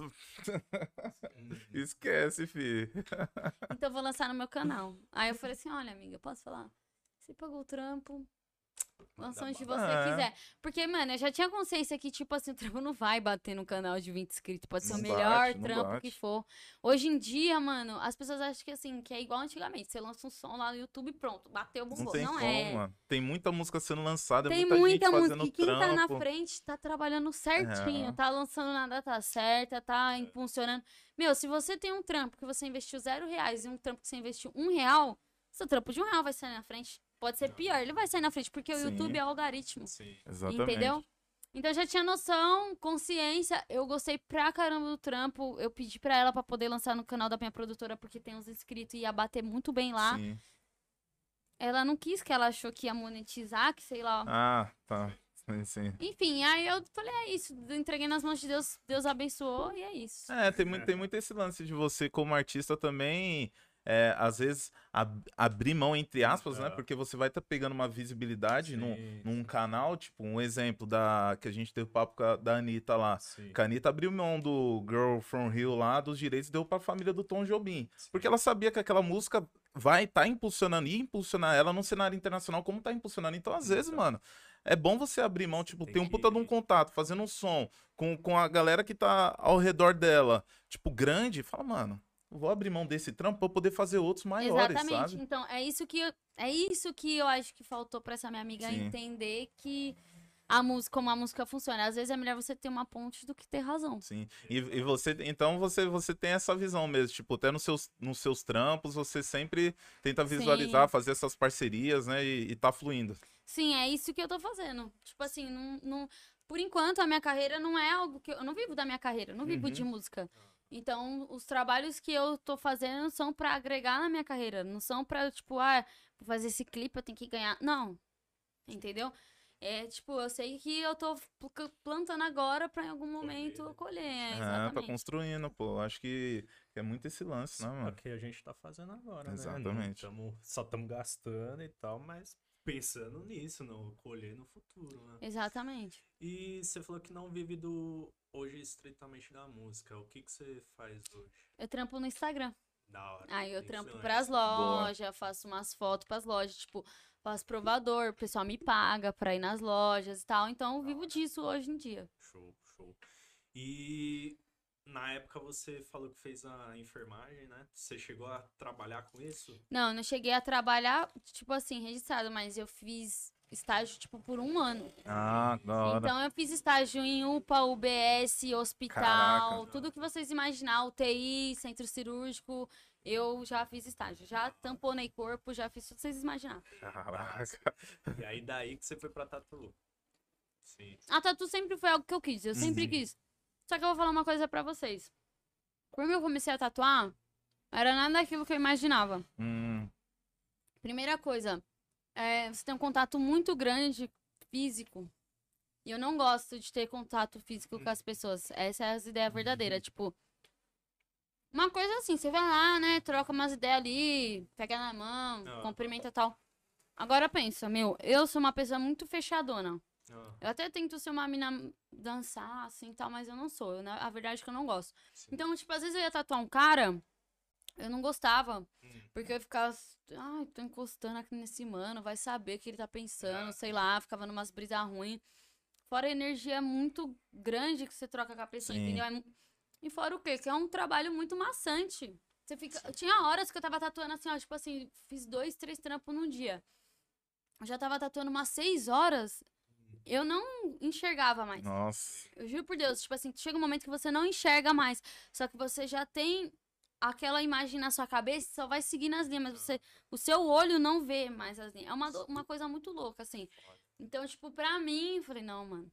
Esquece, fi. Então eu vou lançar no meu canal. Aí eu falei assim: olha, amiga, posso falar? Você pagou o trampo. Lança onde você É. quiser. Porque, mano, eu já tinha consciência que, tipo assim, o trampo não vai bater no canal de 20 inscritos. Pode ser Não o melhor bate, não trampo bate. que for. Hoje em dia, mano, as pessoas acham que, assim, que é igual antigamente. Você lança um som lá no YouTube e pronto, bateu, Não bombou. tem Não, como, é. mano. Tem muita música sendo lançada, Tem muita, muita gente música. fazendo E quem tá na trampo. frente tá trabalhando certinho, É. tá lançando na data certa, tá impulsionando. Meu, se você tem um trampo que você investiu zero reais e um trampo que você investiu um real, seu trampo de um real vai sair na frente. Pode ser pior, ele vai sair na frente, porque o Sim. YouTube é algoritmo. Sim. Exatamente. Entendeu? Então eu já tinha noção, consciência. Eu gostei pra caramba do trampo. Eu pedi pra ela pra poder lançar no canal da minha produtora, porque tem uns inscritos e ia bater muito bem lá. Sim. Ela não quis, que ela achou que ia monetizar, que sei lá. Ah, tá. Sim, sim. Enfim, aí eu falei, é isso. Entreguei nas mãos de Deus, Deus abençoou e é isso. É, tem muito, tem muito esse lance de você, como artista, também, é, às vezes, ab- abrir mão, entre aspas, né? É. Porque você vai estar pegando uma visibilidade num, Sim, num canal, tipo, um exemplo da que a gente teve papo com a, da Anitta lá. sim. Que a Anitta abriu mão do Girl From Rio lá, dos direitos, deu pra família do Tom Jobim. Porque ela sabia que aquela música vai estar impulsionando e impulsionar ela no cenário internacional como tá impulsionando. Então, às vezes, mano, é bom você abrir mão, tipo, Tem ter um puta de um contato, fazendo um som com, com a galera que tá ao redor dela, tipo, grande, fala, mano, vou abrir mão desse trampo eu poder fazer outros maiores, Exatamente. sabe? Então, é isso que eu, é isso que eu acho que faltou pra essa minha amiga Sim. entender que a música, como a música funciona. Às vezes é melhor você ter uma ponte do que ter razão. Sim. E, e você, então você, você tem essa visão mesmo, tipo, até nos seus, nos seus trampos, você sempre tenta visualizar, Sim. fazer essas parcerias, né, e, e tá fluindo. Sim, é isso que eu tô fazendo. Tipo assim, não, não- por enquanto a minha carreira não é algo que eu, eu não vivo da minha carreira, eu não vivo Uhum. de música. Então, os trabalhos que eu tô fazendo são pra agregar na minha carreira, não são pra, tipo, ah, pra fazer esse clipe eu tenho que ganhar. Não. Entendeu? É, tipo, eu sei que eu tô pl- plantando agora pra em algum momento eu colher. É, Ah, tá exatamente. construindo, pô. Acho que é muito esse lance, né, É o mano? que a gente tá fazendo agora, né? Exatamente. Não tamo- só estamos gastando e tal, mas pensando nisso, no colher no futuro, né? Exatamente. E você falou que não vive do hoje estritamente da música. O que que você faz hoje? Eu trampo no Instagram. Da hora. Aí eu trampo pras Boa. lojas, faço umas fotos pras lojas, tipo, faço provador, o pessoal me paga pra ir nas lojas e tal. Então eu vivo disso hoje em dia. Show, show. E na época você falou que fez a enfermagem, né? Você chegou a trabalhar com isso? Não, eu não cheguei a trabalhar, tipo assim, registrado, mas eu fiz estágio, tipo, por um ano. Ah, da hora. Então eu fiz estágio em UPA, UBS, hospital, Caraca. tudo que vocês imaginar, UTI, centro cirúrgico, eu já fiz estágio. Já tamponei corpo, já fiz tudo que vocês imaginar. Caraca. E aí daí que você foi pra Tatu. Sim. A tatu sempre foi algo que eu quis, eu sempre Uhum. quis. Só que eu vou falar uma coisa pra vocês. Quando eu comecei a tatuar, era nada daquilo que eu imaginava. Hum, Primeira coisa, é, você tem um contato muito grande físico. E eu não gosto de ter contato físico com as pessoas. Essa é a ideia verdadeira. Tipo, uma coisa assim, você vai lá, né? Troca umas ideias ali, pega na mão, Ah. cumprimenta e tal. Agora pensa, meu, eu sou uma pessoa muito fechadona. Ah, Eu até tento ser uma mina dançar, assim e tal, mas eu não sou. Eu, na- a verdade é que eu não gosto. sim. Então, tipo, às vezes eu ia tatuar um cara, eu não gostava. Hum. Porque eu ficava, ai, tô encostando aqui nesse mano, vai saber o que ele tá pensando, Ah. sei lá, ficava numas brisas ruins. Fora a energia muito grande que você troca com a pessoa, Sim. entendeu? É E fora o quê? Que é um trabalho muito maçante. Você fica... Tinha horas que eu tava tatuando assim, ó, tipo assim, fiz dois, três trampos num dia. Eu já tava tatuando umas seis horas, eu não enxergava mais. Nossa. Eu juro por Deus, tipo assim, chega um momento que você não enxerga mais. Só que você já tem aquela imagem na sua cabeça só vai seguindo as linhas, mas você, o seu olho não vê mais as linhas. É uma, uma coisa muito louca, assim. Então, tipo, pra mim, eu falei, não, mano.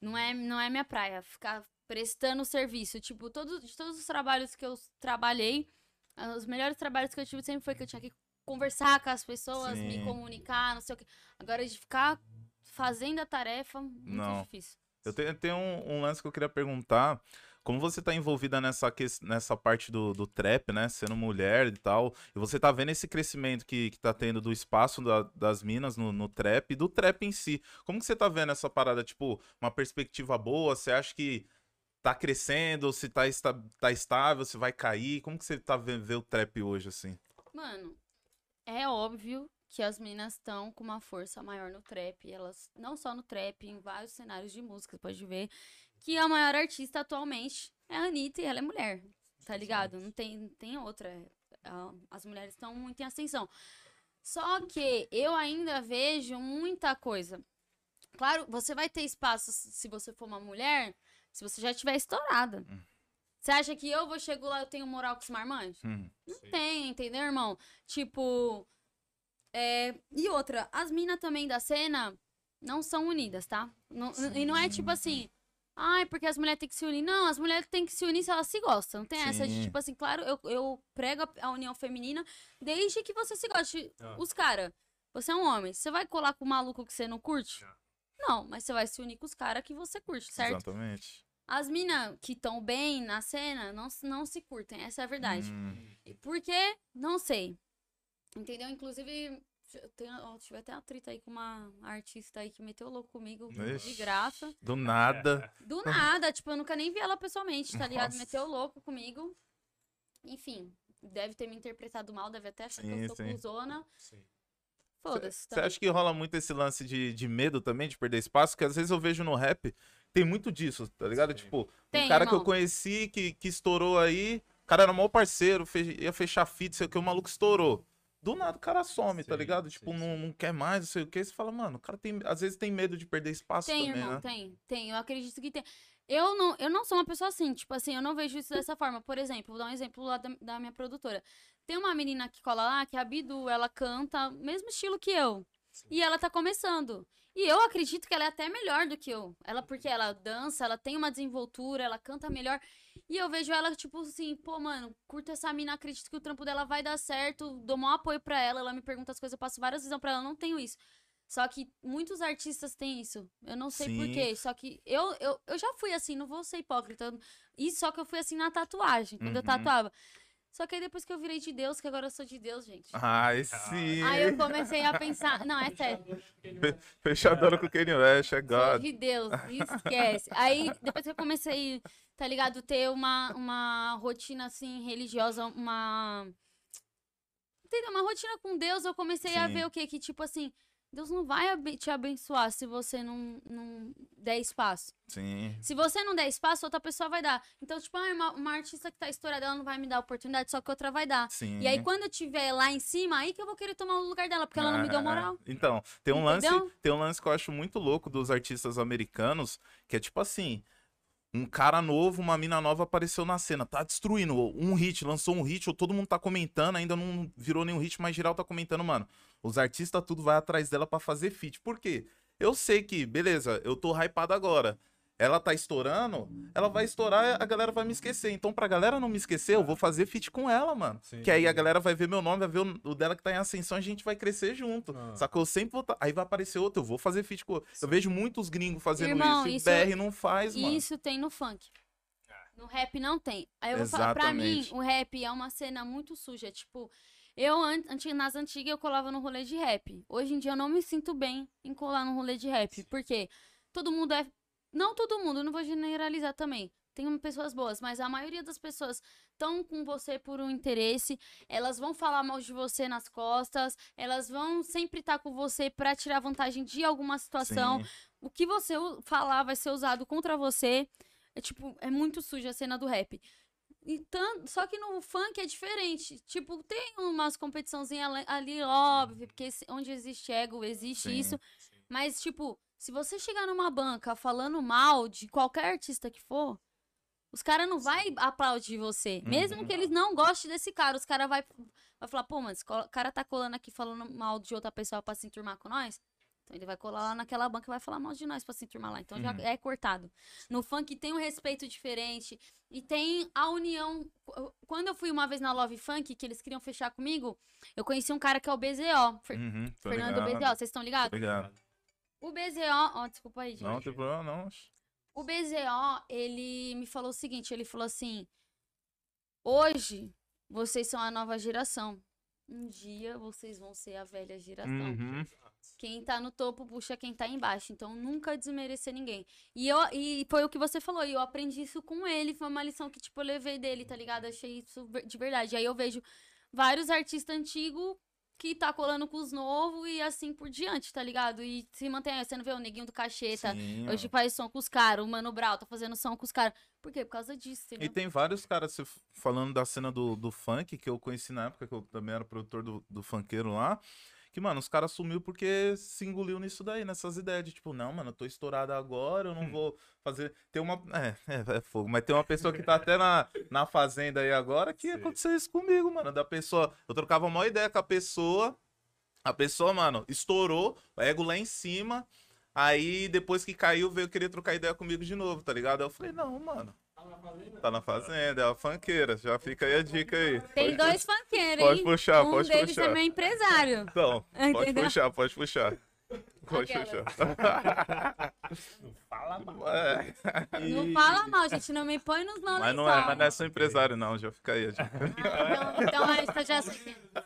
Não é, não é minha praia ficar prestando serviço. Tipo, todos, de todos os trabalhos que eu trabalhei, ah, os melhores trabalhos que eu tive sempre foi que eu tinha que conversar com as pessoas, me Sim. comunicar, não sei o quê. Agora, de ficar fazendo a tarefa, muito Não. difícil. Eu tenho, tenho um, um lance que eu queria perguntar. Como você tá envolvida nessa, nessa parte do, do trap, né? Sendo mulher e tal. E você tá vendo esse crescimento que, que tá tendo do espaço da- das minas no, no trap e do trap em si. Como que você tá vendo essa parada? Tipo, uma perspectiva boa? Você acha que tá crescendo? Se tá, esta, tá estável? Se vai cair? Como que você tá vendo o trap hoje, assim? Mano, é óbvio que as minas estão com uma força maior no trap. Elas, não só no trap, em vários cenários de música, você pode ver que a maior artista atualmente é a Anitta e ela é mulher. Tá ligado? Não tem, não tem outra. A- As mulheres estão muito em ascensão. Só que eu ainda vejo muita coisa. Claro, você vai ter espaço se você for uma mulher, se você já estiver estourada. Você acha que eu vou chegar lá, eu tenho moral com os marmanjos? Hum, Não tem, entendeu, irmão? Tipo. é, E outra, as minas também da cena não são unidas, tá? Não- e não é tipo assim. Ai, porque as mulheres têm que se unir. Não, as mulheres têm que se unir se elas se gostam. Não tem essa de, Sim. tipo assim, claro, eu, eu prego a, união feminina desde que você se goste. Ah. Os caras, você é um homem. Você vai colar com o maluco que você não curte? Não. Não, mas você vai se unir com os caras que você curte, certo? Exatamente. As minas que estão bem na cena não, se- não se curtem, essa é a verdade. Hum, Por quê? Não sei. Entendeu? Inclusive, eu ó, tive até uma treta aí com uma artista aí que meteu o louco comigo de Ixi. graça. do nada. Do nada, tipo, eu nunca nem vi ela pessoalmente, tá ligado? Nossa. Meteu o louco comigo. Enfim, deve ter me interpretado mal, deve até achar que Sim, eu sou sim. cuzona. Sim. Foda-se. Você acha que rola muito esse lance de, de medo também, de perder espaço? Que às vezes eu vejo no rap, tem muito disso, tá ligado? Sim. Tipo, Tem, um cara que eu irmão. conheci, que, que estourou aí, o cara era maior parceiro, fe- ia fechar fita, sei o que, o maluco estourou. Do nada o cara some, tá Sim, ligado? Tipo, sim, não, não quer mais, não sei o que. Você fala, mano, o cara tem, às vezes tem medo de perder espaço Tem, também, irmão, né? tem, tem. Eu acredito que tem. Eu não, eu não sou uma pessoa assim, tipo assim, eu não vejo isso dessa forma. Por exemplo, vou dar um exemplo lá da, da minha produtora. Tem uma menina que cola lá, que é a Bidu, ela canta mesmo estilo que eu. Sim. E ela tá começando. E eu acredito que ela é até melhor do que eu. Ela, porque ela dança, ela tem uma desenvoltura, ela canta melhor. E eu vejo ela, tipo assim, pô, mano, curta essa mina, acredito que o trampo dela vai dar certo, dou maior apoio pra ela, ela me pergunta as coisas, eu passo várias visões pra ela, eu não tenho isso. Só que muitos artistas têm isso. Eu não sei por Sim. quê. Só que eu, eu, eu já fui assim, não vou ser hipócrita. E só que eu fui assim na tatuagem, quando eu Uhum. tatuava. Só que aí depois que eu virei de Deus, que agora eu sou de Deus, gente. Ai, sim. Aí eu comecei a pensar. Não, é sério. Fechadona com o Kanye West, é Sou God. de Deus, esquece. Aí, depois que eu comecei, tá ligado, ter uma, uma rotina, assim, religiosa, uma... Entendeu? Uma rotina com Deus, eu comecei a Sim. ver o quê? Que, tipo assim, Deus não vai te abençoar se você não, não der espaço. Sim. Se você não der espaço, outra pessoa vai dar. Então, tipo, ah, uma, uma artista que tá estourada, ela não vai me dar oportunidade, só que outra vai dar. Sim. E aí, quando eu tiver lá em cima, aí que eu vou querer tomar o lugar dela, porque ela não me deu Ah, moral. Então, tem um lance, tem um lance que eu acho muito louco dos artistas americanos, que é tipo assim, um cara novo, uma mina nova apareceu na cena, tá destruindo um hit, lançou um hit, ou todo mundo tá comentando, ainda não virou nenhum hit, mas geral tá comentando, mano. Os artistas tudo vai atrás dela pra fazer feat. Por quê? Eu sei que, beleza, eu tô hypado agora. Ela tá estourando, ela vai estourar, a galera vai me esquecer. Então, pra galera não me esquecer, eu vou fazer feat com ela, mano. Sim. Que aí a galera vai ver meu nome, vai ver o, dela que tá em ascensão, a gente vai crescer junto. Ah. Só que eu sempre vou. tá- Aí vai aparecer outro, eu vou fazer feat com outro. Eu vejo muitos gringos fazendo Irmão, isso e isso- BR não faz, E mano. isso tem no funk. Ah. No rap não tem. Aí eu vou falar, pra mim, Exatamente. o rap é uma cena muito suja. Tipo, eu nas antigas eu colava no rolê de rap. Hoje em dia eu não me sinto bem em colar no rolê de rap. Porque todo mundo é. Não todo mundo, não vou generalizar também. Tem pessoas boas, mas a maioria das pessoas estão com você por um interesse. Elas vão falar mal de você nas costas. Elas vão sempre estar com você pra tirar vantagem de alguma situação Sim. o que você falar vai ser usado contra você. É tipo, é muito suja a cena do rap. E tan- Só que no funk é diferente. Tipo, tem umas competiçãozinhas ali- óbvio, porque onde existe ego, existe Sim. isso. Mas, tipo, se você chegar numa banca falando mal de qualquer artista que for, os caras não vai aplaudir você. Mesmo Uhum. que eles não gostem desse cara, os caras vai, vai falar, pô, esse co- cara tá colando aqui falando mal de outra pessoa pra se enturmar com nós. Então ele vai colar lá naquela banca e vai falar mal de nós pra se enturmar lá. Então já Uhum. é cortado. No funk tem um respeito diferente. E tem a união. Qu- Quando eu fui uma vez na Love Funk, que eles queriam fechar comigo, eu conheci um cara que é o BZO. Uhum, Fernando ligado, BZO, vocês estão ligados? Obrigado. O BZO. Ó, desculpa aí, gente. Não tem problema, não. O BZO, ele me falou o seguinte: ele falou assim. Hoje, vocês são a nova geração. Um dia vocês vão ser a velha geração. Uhum. Quem tá no topo puxa quem tá embaixo. Então, nunca desmerecer ninguém. E, eu, e foi o que você falou. E eu aprendi isso com ele. Foi uma lição que, tipo, eu levei dele, tá ligado? Achei isso de verdade. Aí eu vejo vários artistas antigos que tá colando com os novos e assim por diante, tá ligado? E se mantém. Você não vê o neguinho do cacheta. Sim, Hoje faz som com os caras. O Mano Brau tá fazendo som com os caras. Por quê? Por causa disso, E entendeu? tem vários caras, falando da cena do, do funk, que eu conheci na época, que eu também era produtor do, do funkeiro lá. Que, mano, os caras sumiu porque se engoliu nisso daí, nessas ideias de tipo, não, mano, eu tô estourado agora, eu não vou fazer. Tem uma. É, é, é fogo, mas tem uma pessoa que tá até na, na fazenda aí agora que Sei. aconteceu isso comigo, mano. Da pessoa. Eu trocava uma ideia com a pessoa. A pessoa, mano, estourou, o ego lá em cima. Aí, depois que caiu, veio querer trocar ideia comigo de novo, tá ligado? Aí eu falei, não, mano. Tá na fazenda? É a funkeira. Já fica aí a dica aí. Tem dois funkeiros, Pode puxar, um pode deles puxar. é meu empresário. Então, pode Entendeu? puxar, pode puxar. Pode Aquela. puxar. Não fala mal. É. Não fala mal, gente. Não me põe nos maus Mas não é, mas não é só empresário, não. Já fica aí a dica. Então, então a gente já sei quem é.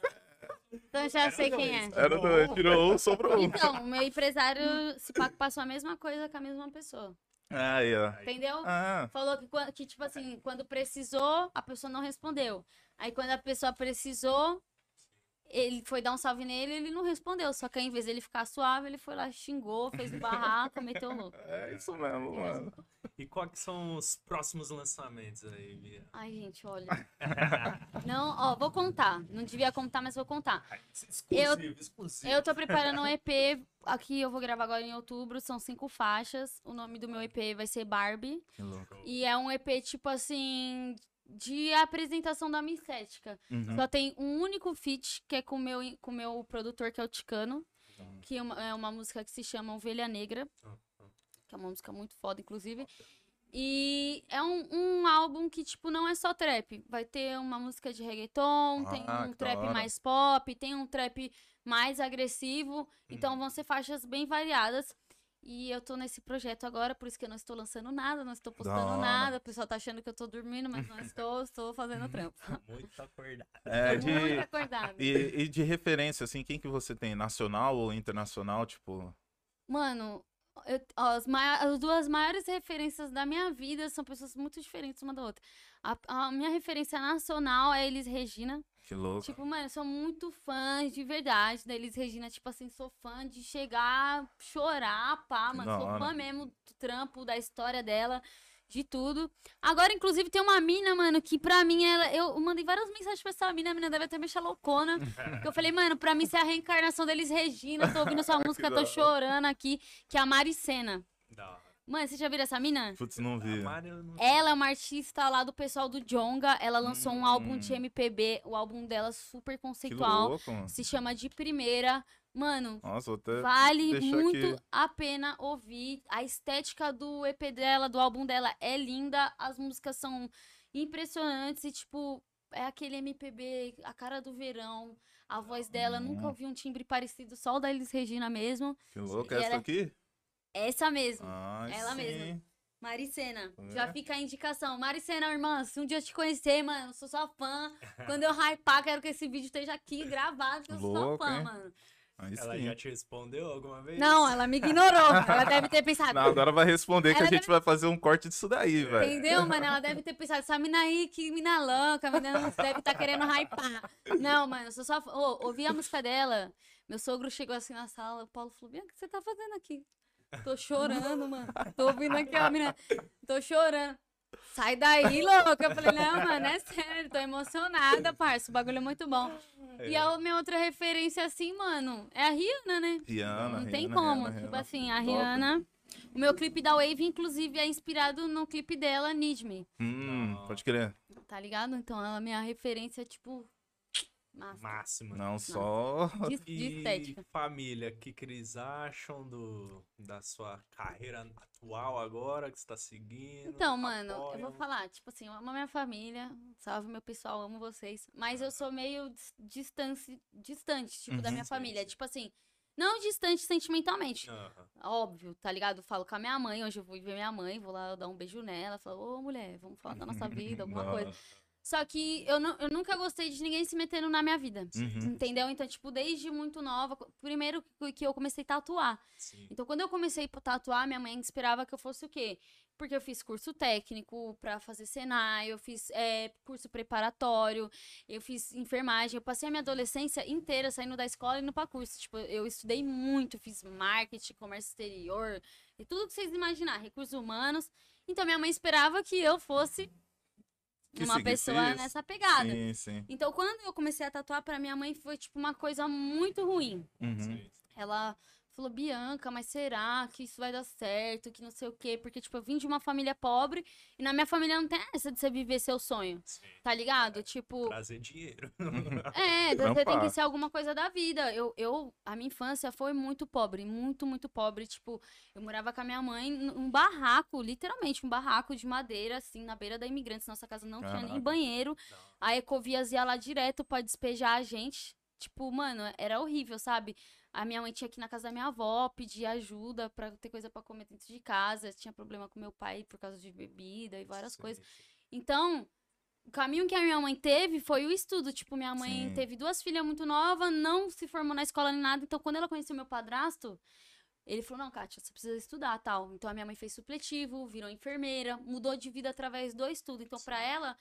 Então já sei quem é. Era dois, tirou um, sobrou um. Então, o meu empresário se passou a mesma coisa com a mesma pessoa. Aí, ó. Entendeu? Ah, Falou que, que, tipo assim, quando precisou, a pessoa não respondeu. Aí quando a pessoa precisou, ele foi dar um salve nele ele não respondeu. Só que ao invés dele ficar suave, ele foi lá, xingou, fez o barraco, meteu o louco. é isso mesmo, mano. E quais que são os próximos lançamentos aí, Bia? Ai, gente, olha. Não, ó, vou contar. Não devia contar, mas vou contar. Exclusivo, exclusivo. Eu tô preparando um EP. Aqui eu vou gravar agora em outubro. São cinco faixas. O nome do meu EP vai ser Barbie. Que louco. E é um EP, tipo assim, de apresentação da minha estética. Uhum. Só tem um único feat, que é com o meu, com o meu produtor, que é o Ticano. Que é uma, é uma música que se chama Ovelha Negra. Que é uma música muito foda, inclusive. E é um, um álbum que, tipo, não é só trap. Vai ter uma música de reggaeton, tem Ah, um que da trap hora. mais pop, tem um trap mais agressivo. Então vão ser faixas bem variadas. E eu tô nesse projeto agora, por isso que eu não estou lançando nada, não estou postando nada. O pessoal tá achando que eu tô dormindo, mas não estou, estou fazendo trampo. Muito acordado. É, de... muito acordada. E, e de referência, assim, quem que você tem? Nacional ou internacional? Tipo. Mano, eu- ó, as, as duas maiores referências da minha vida são pessoas muito diferentes uma da outra. A, a minha referência nacional é Elis Regina. Que louco. Tipo, mano, eu sou muito fã de verdade da Elis Regina. Tipo assim, sou fã de chegar, chorar, pá, mano. da Sou hora. fã mesmo do trampo, da história dela, de tudo. Agora, inclusive, tem uma mina, mano, que pra mim, ela, eu mandei várias mensagens pra essa mina, a mina deve até me achar loucona. que eu falei, mano, pra mim, você é a reencarnação da Elis Regina. Tô ouvindo sua música, tô hora. chorando aqui, que é a Maricena. Da hora. Mano, você já viram essa mina? Putz, não vi. Ela é uma artista lá do pessoal do Jonga. Ela lançou um álbum de Hum. MPB. O álbum dela é super Que conceitual. louco, mano. Se chama De Primeira. Mano, Nossa, vale muito aqui. a pena ouvir. A estética do EP dela, do álbum dela, é linda. As músicas são impressionantes e, tipo, é aquele MPB, a cara do verão. A voz dela, nunca Hum. ouvi um timbre parecido, só o da Elis Regina mesmo. Que louco. E Essa ela- aqui? Essa mesmo. Ah, Ela sim. mesma. Maricena, É. já fica a indicação. Maricena, irmã, se um dia eu te conhecer, mano, eu sou sua fã. Quando eu hypar, quero que esse vídeo esteja aqui gravado, que eu sou Louco, sua fã, hein? mano. Aí Ela sim. já te respondeu alguma vez? Não, ela me ignorou. Ela deve ter pensado. Não, agora vai responder que Ela a gente vai fazer um corte disso daí, velho. Entendeu, mano? Ela deve ter pensado, essa mina aí, que mina louca, a mina não deve estar querendo hypar. Não, mano, eu sou só. fã. Ô, ouvi a música dela. Meu sogro chegou assim na sala, o Paulo falou: Bianca, o que você tá fazendo aqui? Tô chorando, mano. Tô ouvindo aqui, ó, a mina. Tô chorando. sai daí, louca. Eu falei, não, mano, é sério, tô emocionada, parça. O bagulho é muito bom. E É. a minha outra referência, assim, mano, é a Rihanna, né? Rihanna, Não tem Rihanna, como. Rihanna, tipo Rihanna. assim, a Top. Rihanna. O meu clipe da Wave, inclusive, é inspirado no clipe dela, Need Me. Hum, pode crer. Tá ligado? Então ela é minha referência, tipo. Massa. Máxima. Não só. De, de E estética. família, o que, que eles acham do, da sua carreira atual agora, que você tá seguindo? Então, mano, eu vou apoiam? falar, tipo assim, eu amo a minha família, salve meu pessoal, amo vocês. Mas eu sou meio dis- distante, distante, tipo, da Uhum. minha Sim, família. sim. Tipo assim, não distante sentimentalmente. Óbvio, tá ligado? Falo com a minha mãe, hoje eu vou ver minha mãe, vou lá dar um beijo nela, falo, ô mulher, vamos falar da nossa vida, alguma coisa. Só que eu, não, eu nunca gostei de ninguém se metendo na minha vida. Uhum. Entendeu? Então, tipo, desde muito nova, primeiro que- eu comecei a tatuar. Sim. Então, quando eu comecei a tatuar, minha mãe esperava que eu fosse o quê? Porque eu fiz curso técnico pra fazer Senai, eu fiz é, curso preparatório, eu fiz enfermagem. Eu passei a minha adolescência inteira saindo da escola e indo pra curso. Tipo, eu estudei muito, fiz marketing, comércio exterior, e tudo que vocês imaginar, recursos humanos. Então, minha mãe esperava que eu fosse uma pessoa isso. nessa pegada. Sim, sim. Então, quando eu comecei a tatuar, pra minha mãe foi, tipo, uma coisa muito ruim. Uhum. Sim. Ela falou, Bianca, mas será que isso vai dar certo? Que não sei o quê. Porque, tipo, eu vim de uma família pobre e na minha família não tem essa de você viver seu sonho, Sim. tá ligado? Tipo, Trazer dinheiro. é, você tem Trampar. que ser alguma coisa da vida. Eu, eu, a minha infância foi muito pobre, muito, muito pobre. Tipo, eu morava com a minha mãe num barraco, literalmente, um barraco de madeira, assim, na beira da Imigrantes. Nossa casa não tinha nem Caraca. banheiro. Não. A Ecovias ia lá direto pra despejar a gente. Tipo, mano, era horrível, sabe? A minha mãe tinha que ir na casa da minha avó, pedir ajuda pra ter coisa pra comer dentro de casa. Tinha problema com meu pai por causa de bebida e várias Sim, coisas. Então, o caminho que a minha mãe teve foi o estudo. Tipo, minha mãe Sim. teve duas filhas muito novas, não se formou na escola nem nada. Então, quando ela conheceu meu padrasto, ele falou: Não, Kátia, você precisa estudar tal. Então, a minha mãe fez supletivo, virou enfermeira, mudou de vida através do estudo. Então, pra ela,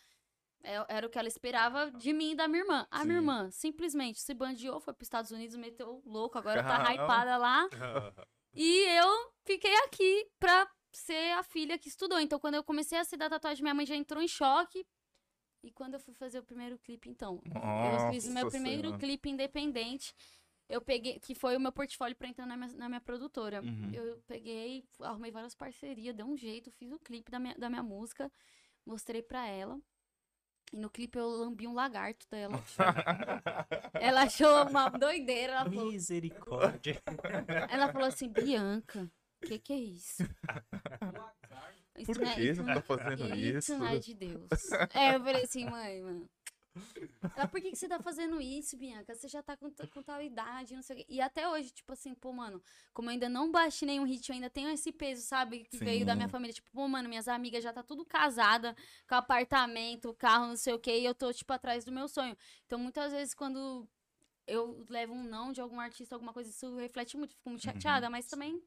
era o que ela esperava de mim e da minha irmã. A minha Sim. irmã simplesmente se bandiou, foi pros Estados Unidos, meteu louco, agora tá hypada lá. E eu fiquei aqui pra ser a filha que estudou. Então, quando eu comecei a se dar tatuagem, minha mãe já entrou em choque. E quando eu fui fazer o primeiro clipe, então, eu fiz o meu Nossa primeiro Senhora. clipe independente. Eu peguei, que foi o meu portfólio pra entrar na minha, na minha produtora. Uhum. Eu peguei, arrumei várias parcerias, dei um jeito, fiz o clipe da minha, da minha música, mostrei pra ela. E no clipe eu lambi um lagarto dela. ela achou uma doideira. Ela falou, Misericórdia. ela falou assim, Bianca, o que que é isso? Isso Por não é- que isso você não- tá fazendo isso? Isso não é de Deus. É, eu falei assim, mãe, mano. Ela, por que, que você tá fazendo isso, Bianca? Você já tá com, com tal idade, não sei o quê. E até hoje, tipo assim, pô, mano, como eu ainda não baixei nenhum hit, eu ainda tenho esse peso, sabe? Que veio da minha Sim. família. Tipo, pô, mano, minhas amigas já tá tudo casada, com apartamento, carro, não sei o quê, e eu tô, tipo, atrás do meu sonho. Então, muitas vezes, quando eu levo um não de algum artista, alguma coisa, isso reflete muito, fico muito Uhum. chateada, mas também.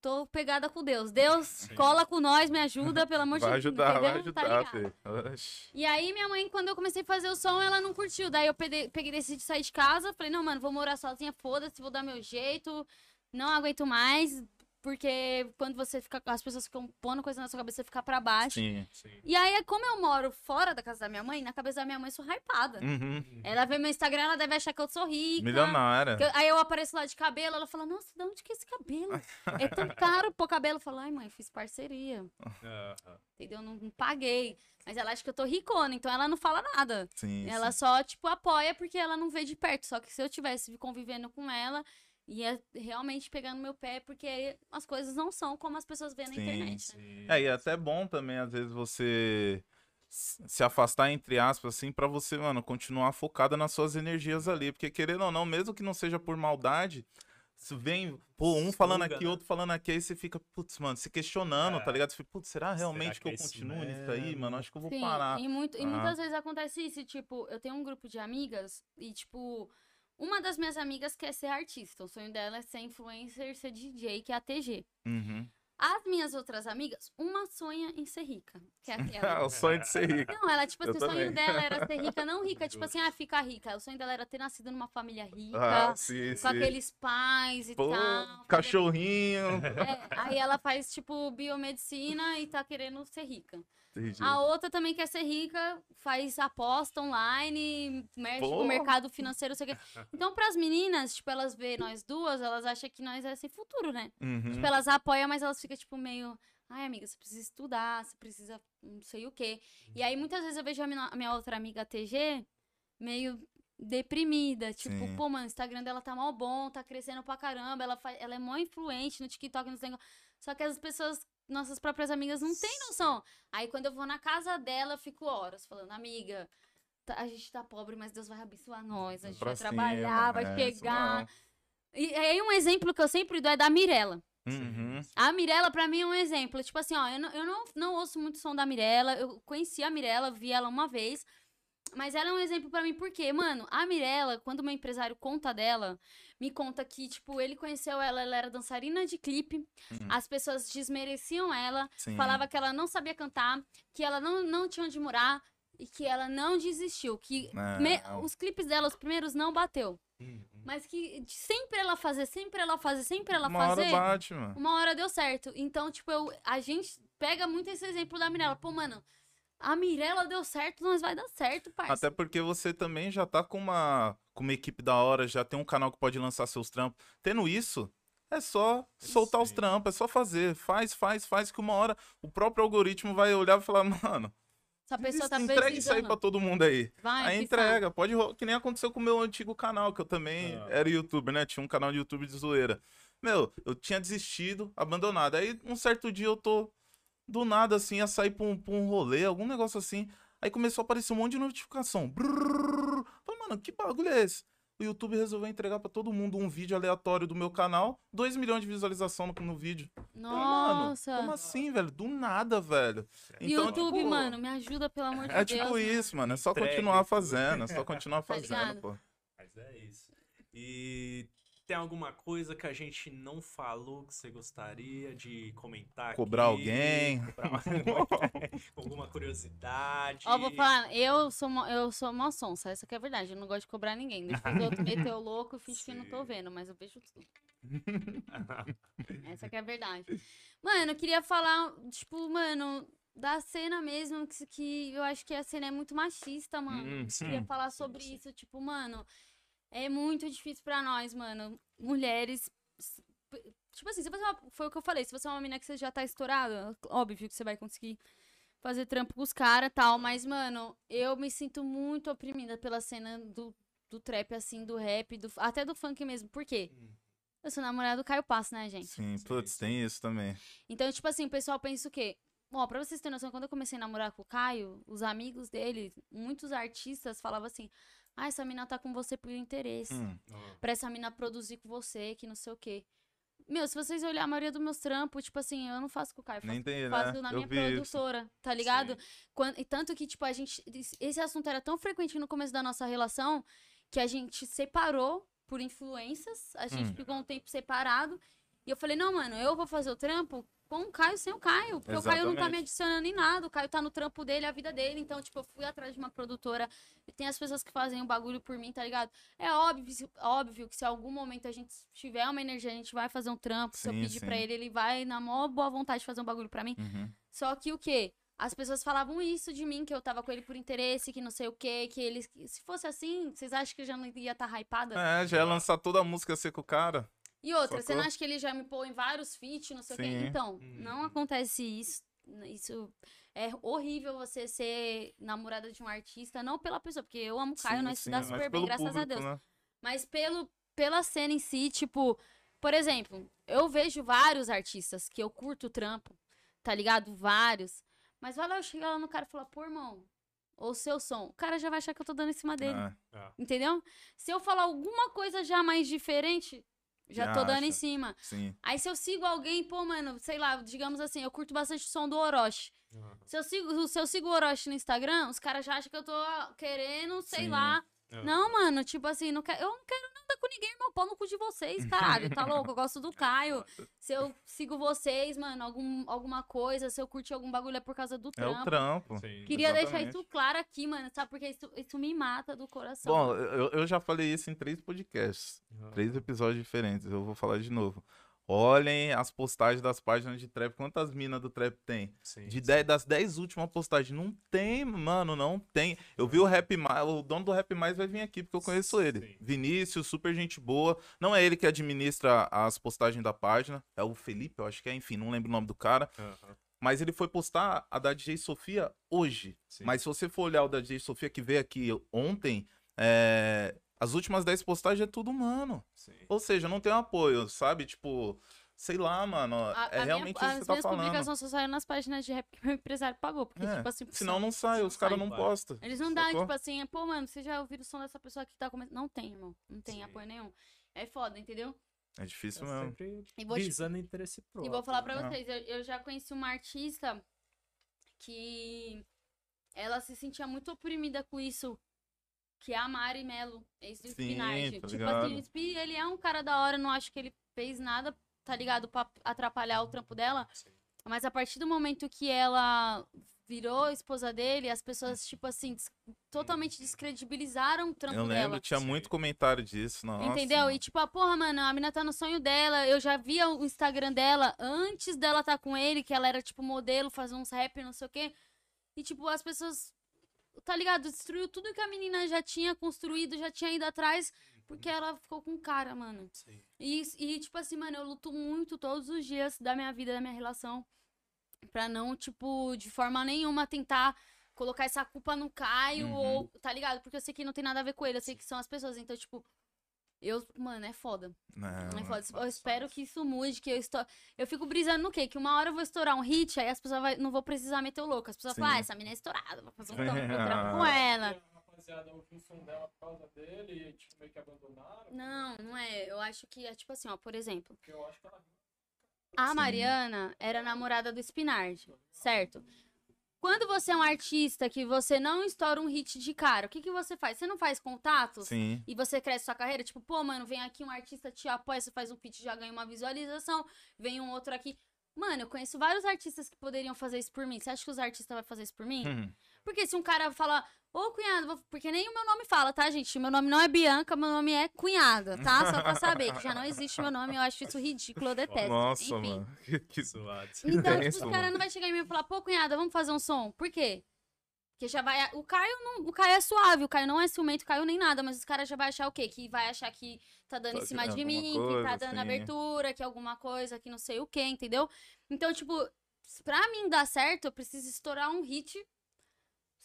Tô pegada com Deus. Deus, cola com nós, me ajuda, pelo amor de Vai Deus. ajudar, vai entendeu? Tá ajudar. Oxi. E aí, minha mãe, quando eu comecei a fazer o som, ela não curtiu. Daí eu peguei, peguei decidi sair de casa. Falei, não, mano, vou morar sozinha, foda-se, vou dar meu jeito. Não aguento mais. Porque quando você fica. As pessoas ficam pondo coisa na sua cabeça, você fica pra baixo. Sim. Sim. E aí, como eu moro fora da casa da minha mãe, na cabeça da minha mãe, eu sou hypada. Uhum. Ela vê meu Instagram, ela deve achar que eu sou rica. Milionária. eu- aí eu apareço lá de cabelo, ela fala, nossa, de onde que é esse cabelo? É tão caro pôr cabelo. Eu falo, ai, mãe, fiz parceria. Aham. Entendeu? Não, não paguei. Mas ela acha que eu tô ricona, então ela não fala nada. Sim, Ela sim. só, tipo, apoia porque ela não vê de perto. Só que se eu tivesse convivendo com ela, ia realmente pegar no meu pé, porque as coisas não são como as pessoas veem na Sim, internet. né? Sim. É, e é até bom também, às vezes, você se afastar, entre aspas, assim, pra você, mano, continuar focada nas suas energias ali. Porque, querendo ou não, mesmo que não seja por maldade, se vem, pô, um falando Suga, aqui, né? outro falando aqui, aí você fica, putz, mano, se questionando, É. tá ligado? Você fica, putz, será realmente que que, é eu isso continuo nisso aí, mano? Acho que eu vou Sim, parar. E, muito, e Ah. muitas vezes acontece isso, tipo, eu tenho um grupo de amigas e, tipo, uma das minhas amigas quer ser artista. O sonho dela é ser influencer, ser DJ, que é a TG. Uhum. As minhas outras amigas, uma sonha em ser rica. Que é aquela. o sonho de ser rico. Não, ela, tipo assim, o sonho dela era ser rica, não rica, tipo assim, ah, ficar rica. O sonho dela era ter nascido numa família rica, Ah, sim, com sim. aqueles pais e Pô, tal. cachorrinho. É, aí ela faz, tipo, biomedicina e tá querendo ser rica. Entendi. A outra também quer ser rica, faz aposta online, mexe com Pô. o mercado financeiro, sei o quê. Então, pras meninas, tipo, elas vê nós duas, elas acham que nós é sem futuro, né? Uhum. Tipo, elas apoiam, mas elas ficam, tipo, meio. Ai, amiga, você precisa estudar, você precisa não sei o quê. E aí, muitas vezes eu vejo a minha, a minha outra amiga TG meio deprimida. Tipo, Sim. pô, mano, o Instagram dela tá mal bom, tá crescendo pra caramba. Ela, faz, ela é mó influente no TikTok, nos negócios. Só que as pessoas, nossas próprias amigas, não têm noção. Aí, quando eu vou na casa dela, eu fico horas falando, amiga. tá- A gente tá pobre, mas Deus vai abençoar nós. A gente Pra vai cima, trabalhar, vai é, chegar. E aí, um exemplo que eu sempre dou é da Mirella. Uhum. A Mirella, pra mim, é um exemplo. Tipo assim, ó, eu não, eu não, não ouço muito som da Mirella. Eu conheci a Mirella, vi ela uma vez. Mas ela é um exemplo pra mim, porque, mano, a Mirella, quando o meu empresário conta dela, me conta que, tipo, ele conheceu ela, ela era dançarina de clipe, Uhum. as pessoas desmereciam ela, Sim. falava que ela não sabia cantar, que ela não, não tinha onde morar e que ela não desistiu, que me- Não. os clipes dela, os primeiros, não bateu. Uhum. Mas que sempre ela fazer, sempre ela fazer, sempre ela Uma fazer hora bate, mano. uma hora deu certo. Então, tipo, eu, a gente pega muito esse exemplo da Mirella. Pô, mano, a Mirella deu certo, nós vai dar certo, parça. Até porque você também já tá com uma, com uma equipe da hora, já tem um canal que pode lançar seus trampos. Tendo isso, é só soltar os trampos, é só fazer. Faz, faz, faz, que uma hora o próprio algoritmo vai olhar e falar, mano, Essa pessoa tá entrega isso aí pra todo mundo aí. Vai, Aí entrega, pode ro- que nem aconteceu com o meu antigo canal, que eu também Ah. era youtuber, né? Tinha um canal de YouTube de zoeira. Meu, eu tinha desistido, abandonado. Aí um certo dia eu tô do nada assim, ia sair pra um, pra um rolê, algum negócio assim. Aí começou a aparecer um monte de notificação. Brrr. Falei, mano, que bagulho é esse? O YouTube resolveu entregar pra todo mundo um vídeo aleatório do meu canal, 2 milhões de visualização no, no vídeo. Falei, mano, Nossa. como assim, velho? Do nada, velho. Então, YouTube, tipo, mano, me ajuda, pelo amor de É Deus. tipo mano. isso, mano. É só Entrega continuar fazendo, é só continuar Tá fazendo, ligado? pô. Mas é isso. E tem alguma coisa que a gente não falou que você gostaria de comentar Cobrar aqui? alguém. Cobrar alguma curiosidade? Ó, vou falar, eu sou, mó- eu sou mó sonsa, essa que é a verdade. Eu não gosto de cobrar ninguém. Deixa os outros meter o louco e finge que não tô vendo, mas eu vejo tudo. Essa que é a verdade. Mano, eu queria falar, tipo, mano, da cena mesmo, que, que eu acho que a cena é muito machista, mano. Hum, queria falar sobre sim. isso, tipo, mano, é muito difícil pra nós, mano. Mulheres. Tipo assim, se você foi o que eu falei, se você é uma menina que você já tá estourada, óbvio que você vai conseguir fazer trampo com os caras e tal, mas, mano, eu me sinto muito oprimida pela cena do, do trap, assim, do rap, do, até do funk mesmo. Por quê? Hum. Eu sou namorada do Caio Passo, né, gente? Sim, putz, tem isso também. Então, tipo assim, o pessoal pensa o quê? Ó, pra vocês terem noção, quando eu comecei a namorar com o Caio, os amigos dele, muitos artistas falavam assim: ah, essa mina tá com você por interesse. Hum, Pra essa mina produzir com você, que não sei o quê. Meu, se vocês olharem a maioria dos meus trampos, tipo assim, eu não faço com o Caio, faço, tem, né? faço na Eu minha vi isso. produtora, tá ligado? sim. Quan- e tanto que, tipo, a gente. Esse assunto era tão frequente no começo da nossa relação que a gente separou por influências. A gente Hum. ficou um tempo separado. E eu falei, não, mano, eu vou fazer o trampo com o Caio sem o Caio. Porque o Caio não tá me Exatamente. adicionando em nada. O Caio tá no trampo dele, a vida dele. Então, tipo, eu fui atrás de uma produtora. E tem as pessoas que fazem um bagulho por mim, tá ligado? É óbvio, óbvio que se algum momento a gente tiver uma energia, a gente vai fazer um trampo. se eu Sim, pedir pra sim. ele, ele vai na maior boa vontade fazer um bagulho pra mim. Uhum. Só que o quê? As pessoas falavam isso de mim, que eu tava com ele por interesse, que não sei o quê, que ele. Se fosse assim, vocês acham que eu já não ia estar hypada? É, já ia lançar toda a música ser com o cara. E outra, você sacou? não acha que ele já me pôs em vários feats, não sei o quê? Sim. Então, Hum. não acontece isso. Isso é horrível você ser namorada de um artista, não pela pessoa, porque eu amo o Caio, Sim, nós sim, se dá super bem, graças a público, Deus. né? Mas pelo, pela cena em si, tipo, por exemplo, eu vejo vários artistas que eu curto o trampo, tá ligado? Vários. Mas vai lá, eu chego lá no cara e falo, pô, irmão, ou seu som. O cara já vai achar que eu tô dando em cima dele. É. Ah, Entendeu? Se eu falar alguma coisa já mais diferente, já Já tô dando em acha. cima. Sim. Aí se eu sigo alguém, pô, mano, sei lá, digamos assim, eu curto bastante o som do Orochi. ah. Se eu sigo, se eu sigo o Orochi no Instagram, os caras já acham que eu tô ah, querendo, sei Sim. lá, Ah. Não, mano, tipo assim, não quero, eu não quero nada com ninguém, irmão. Pau no cu de vocês, caralho. Tá louco? Eu gosto do Caio. Se eu sigo vocês, mano, algum, alguma coisa, se eu curti algum bagulho é por causa do É trampo. o trampo. Sim. Queria deixar Exatamente. isso claro aqui, mano, sabe? Porque isso, isso me mata do coração. Bom, eu, eu já falei isso em três podcasts. Ah. Três episódios diferentes. Eu vou falar de novo. Olhem as postagens das páginas de trap. Quantas minas do trap tem? Sim, De sim. 10, das 10 últimas postagens. Não tem, mano, não tem. Eu vi o Rap Mais, o dono do Rap Mais vai vir aqui, porque eu conheço ele. Sim. Vinícius, super gente boa. Não é ele que administra as postagens da página. É o Felipe, eu acho que é, enfim, não lembro o nome do cara. Aham, Mas ele foi postar a da DJ Sofia hoje. sim. Mas se você for olhar o da DJ Sofia que veio aqui ontem, é, as últimas 10 postagens é tudo humano. Sim. Ou seja, não tem um apoio, sabe? Tipo, sei lá, mano. A- é a minha- realmente isso as que você tá minhas falando. publicações só saíram nas páginas de rap que meu empresário pagou. Porque, É, tipo assim. Senão não sai, não os caras não vai. postam. Eles não dão, tipo assim, pô, mano, você já ouviu o som dessa pessoa que tá começando. Não tem, irmão. Não tem Sim. apoio nenhum. É foda, entendeu? É difícil É mesmo. sempre E vou, te- visando interesse próprio. e vou falar pra né? vocês, eu, eu já conheci uma artista que ela se sentia muito oprimida com isso. Que é a Mari Melo, ex do Sim, Spinard. tá tipo assim, o Spi, ele é um cara da hora, não acho que ele fez nada, tá ligado, pra atrapalhar o trampo dela. Sim. Mas a partir do momento que ela virou esposa dele, as pessoas, tipo assim, des- totalmente descredibilizaram o trampo Eu lembro, dela. tinha muito comentário disso. Nossa, Entendeu? E tipo, a porra, mano, a mina tá no sonho dela. Eu já via o Instagram dela antes dela tá com ele, que ela era, tipo, modelo, fazer uns rap, não sei o quê. E, tipo, as pessoas, tá ligado? Destruiu tudo que a menina já tinha construído, já tinha ido atrás, porque ela ficou com cara, mano. Sim. E, e, tipo assim, mano, eu luto muito todos os dias da minha vida, da minha relação. Pra não, tipo, de forma nenhuma tentar colocar essa culpa no Caio Uhum. ou, tá ligado? Porque eu sei que não tem nada a ver com ele, eu sei que são as pessoas. Então, tipo, eu, mano, é foda. Não, É é foda. Eu espero que isso mude, que eu estou. Eu fico brisando no quê? Que uma hora eu vou estourar um hit, aí as pessoas vai... não vou precisar meter o louco. As pessoas Sim. falam, ah, essa mina é estourada, vou fazer um trampo, trampo com ela. A rapaziada ouviu o som dela por causa dele e tipo, meio que abandonaram. Não, não é. Eu acho que é tipo assim, ó, por exemplo. Porque eu acho que ela A Sim. Mariana era namorada do Spinard, certo? Quando você é um artista que você não estoura um hit de cara, o que, que você faz? Você não faz contatos? Sim. E você cresce sua carreira? Tipo, pô, mano, vem aqui um artista, te apoia, você faz um pitch, já ganha uma visualização. Vem um outro aqui. Mano, eu conheço vários artistas que poderiam fazer isso por mim. Você acha que os artistas vão fazer isso por mim? Uhum. Porque se um cara fala, ô cunhado, vou- porque nem o meu nome fala, tá, gente? Meu nome não é Bianca, meu nome é cunhada, tá? Só pra saber que já não existe meu nome, eu acho isso ridículo, eu detesto. Nossa, Enfim. mano. Que- que- Suado. Então, tipo, caras mano. não vai chegar em mim e falar, pô, cunhada, vamos fazer um som. Por quê? Porque já vai. O Caio não. O Caio é suave, o Caio não é ciumento, o Caio nem nada, mas os caras já vai achar o quê? Que vai achar que tá dando em Tá cima de mim, alguma que tá coisa, dando sim. abertura, que alguma coisa, que não sei o quê, entendeu? Então, tipo, pra mim dar certo, eu preciso estourar um hit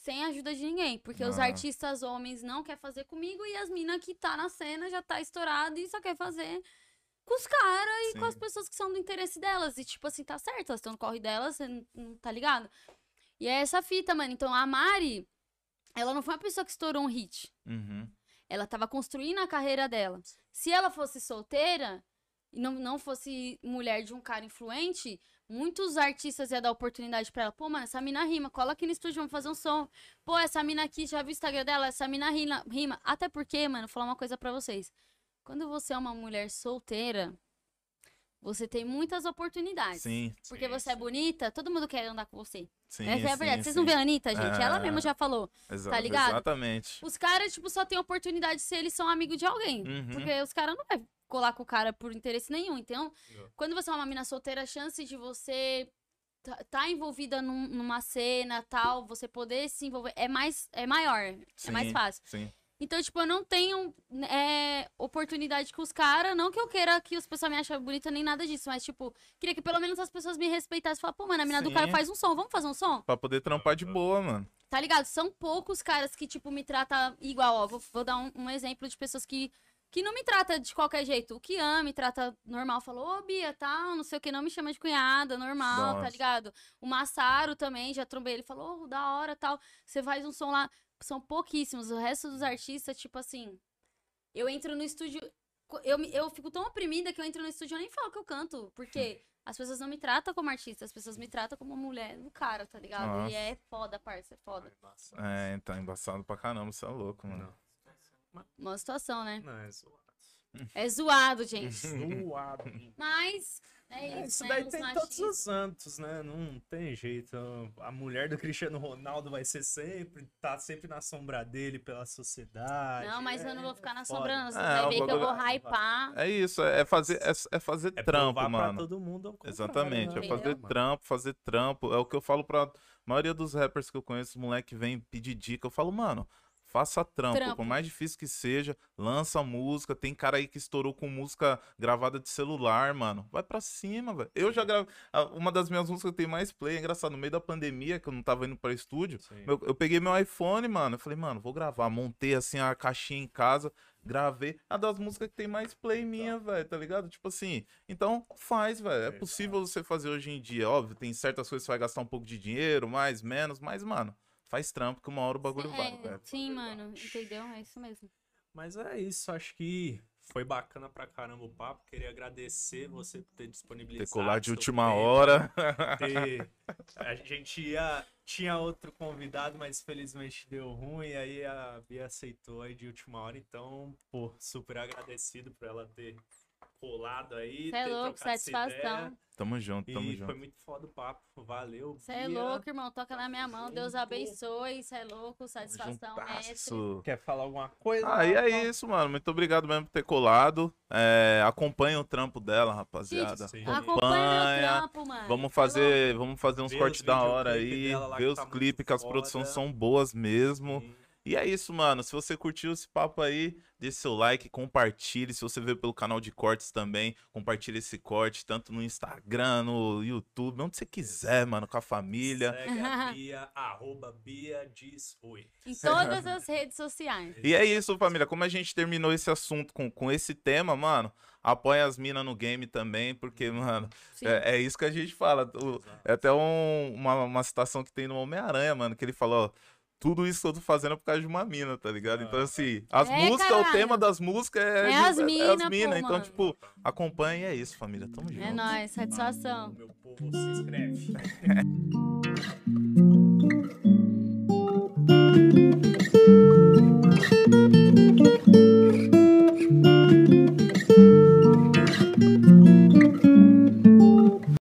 sem ajuda de ninguém. Porque os Ah. artistas homens não querem fazer comigo e as minas que tá na cena já tá estourado e só quer fazer com os caras e com as pessoas que são do interesse delas. E, tipo assim, tá certo, elas estão no corre delas, você não- não tá ligado? E é essa fita, mano. Então a Mari, ela não foi uma pessoa que estourou um hit. Uhum. Ela tava construindo a carreira dela. Se ela fosse solteira e não, não fosse mulher de um cara influente, muitos artistas iam dar oportunidade pra ela. Pô, mano, essa mina rima, cola aqui no estúdio, vamos fazer um som. Pô, essa mina aqui, já viu o Instagram dela? Essa mina rima. rima. Até porque, mano, vou falar uma coisa pra vocês. Quando você é uma mulher solteira, você tem muitas oportunidades. Sim, Porque Sim, você é sim. bonita, todo mundo quer andar com você. sim. Essa é a sim, verdade. Vocês sim. não vê a Anitta, gente? Ela É. mesma já falou. Exa- tá ligado? Exatamente. Os caras, tipo, só tem oportunidade se eles são amigos de alguém. Uhum. Porque os caras não vai colar com o cara por interesse nenhum. Então, Não. quando você é uma mina solteira, a chance de você tá, tá envolvida num- numa cena, tal, você poder se envolver é mais é maior, é mais Sim, fácil. Sim. Então, tipo, eu não tenho é, oportunidade com os caras, não que eu queira que as pessoas me achem bonita nem nada disso, mas tipo, queria que pelo menos as pessoas me respeitassem e falassem, pô, mano, a mina do Sim. cara faz um som, vamos fazer um som? Pra poder trampar de boa, mano. Tá ligado? São poucos caras que, tipo, me tratam igual, ó. Vou, vou dar um, um exemplo de pessoas que, que não me trata de qualquer jeito. O Kian me trata normal, falou, ô Bia, tal, não sei o que, não me chama de cunhada, normal, tá Nossa. ligado? O Massaro também, já trombei ele, falou, oh, da hora, tal. Você faz um som lá. São pouquíssimos. O resto dos artistas, tipo assim, eu entro no estúdio. Eu, eu fico tão oprimida que eu entro no estúdio e eu nem falo que eu canto. Porque as pessoas não me tratam como artista, as pessoas me tratam como mulher do cara, tá ligado? Nossa. E é foda, parça, é foda. É, então, embaçado pra caramba, você é louco, mano. Uma situação, né? Não, é zoado. É zoado, gente. Zoado. Mas é É, isso, isso né? daí os tem machistas. todos os santos, né? Não tem jeito. A mulher do Cristiano Ronaldo vai ser sempre, tá sempre na sombra dele pela sociedade. Não, mas eu não vou É ficar na foda. sombra, não. Você É, vai o ver que eu vou hypar. É isso, é fazer, é, é fazer É trampo, mano. todo mundo Exatamente, é né, fazer mano? trampo, fazer trampo. É o que eu falo pra maioria dos rappers que eu conheço, moleque vem pedir dica. Eu falo, mano, faça trampo, Trampo. por mais difícil que seja, lança música. Tem cara aí que estourou com música gravada de celular, mano. Vai pra cima, velho. Eu já gravei. Uma das minhas músicas que tem mais play, é engraçado, no meio da pandemia, que eu não tava indo pra estúdio. Meu- eu peguei meu iPhone, mano. Eu falei, mano, vou gravar. Montei assim a caixinha em casa, gravei. A das músicas que tem mais play minha, velho, tá ligado? Tipo assim, então faz, velho. É possível você fazer hoje em dia. Óbvio, tem certas coisas que você vai gastar um pouco de dinheiro, mais, menos, mas, mano, faz trampo que uma hora o bagulho vai, É, velho. sim, mano, entendeu? É isso mesmo. Mas é isso, acho que foi bacana pra caramba o papo. Queria agradecer você por ter disponibilizado. Ter colar de última tempo, hora. ter- A gente ia. Tinha outro convidado, mas felizmente deu ruim. Aí a Bia aceitou aí de última hora. Então, pô, super agradecido por ela ter colado aí. Você é louco, satisfação. Tamo junto, tamo E junto. foi muito foda o papo. Valeu. Você é louco, irmão. Toca na minha mão. Deus abençoe. Você é louco. Satisfação, mestre. Quer falar alguma coisa? Ah, e é isso, mano. Muito obrigado mesmo por ter colado. É, acompanha o trampo dela, rapaziada. Sim. Acompanha meu Acompanha. trampo, mano. Vamos fazer, vamos fazer uns cortes da hora aí, ver que os tá clipes, que as produções são boas mesmo. Sim. E é isso, mano. Se você curtiu esse papo aí, deixe seu like, compartilhe. Se você veio pelo canal de cortes também, compartilhe esse corte, tanto no Instagram, no YouTube, onde você quiser, mano, com a família. Segue a Bia, arroba Bia diz oi. Em todas as redes sociais. E é isso, família. Como a gente terminou esse assunto com, com esse tema, mano, apoia as minas no game também, porque, mano, Sim. é, é isso que a gente fala. O- É até um- uma, uma citação que tem no Homem-Aranha, mano, que ele falou, ó, tudo isso que eu tô fazendo é por causa de uma mina, tá ligado? Então, assim, as É, músicas, o caralho. tema das músicas é, É de- as é mina, pô, mina. Então, mano. tipo, acompanha e é isso, família. Tamo junto. É nóis. Satisfação. Meu povo se inscreve.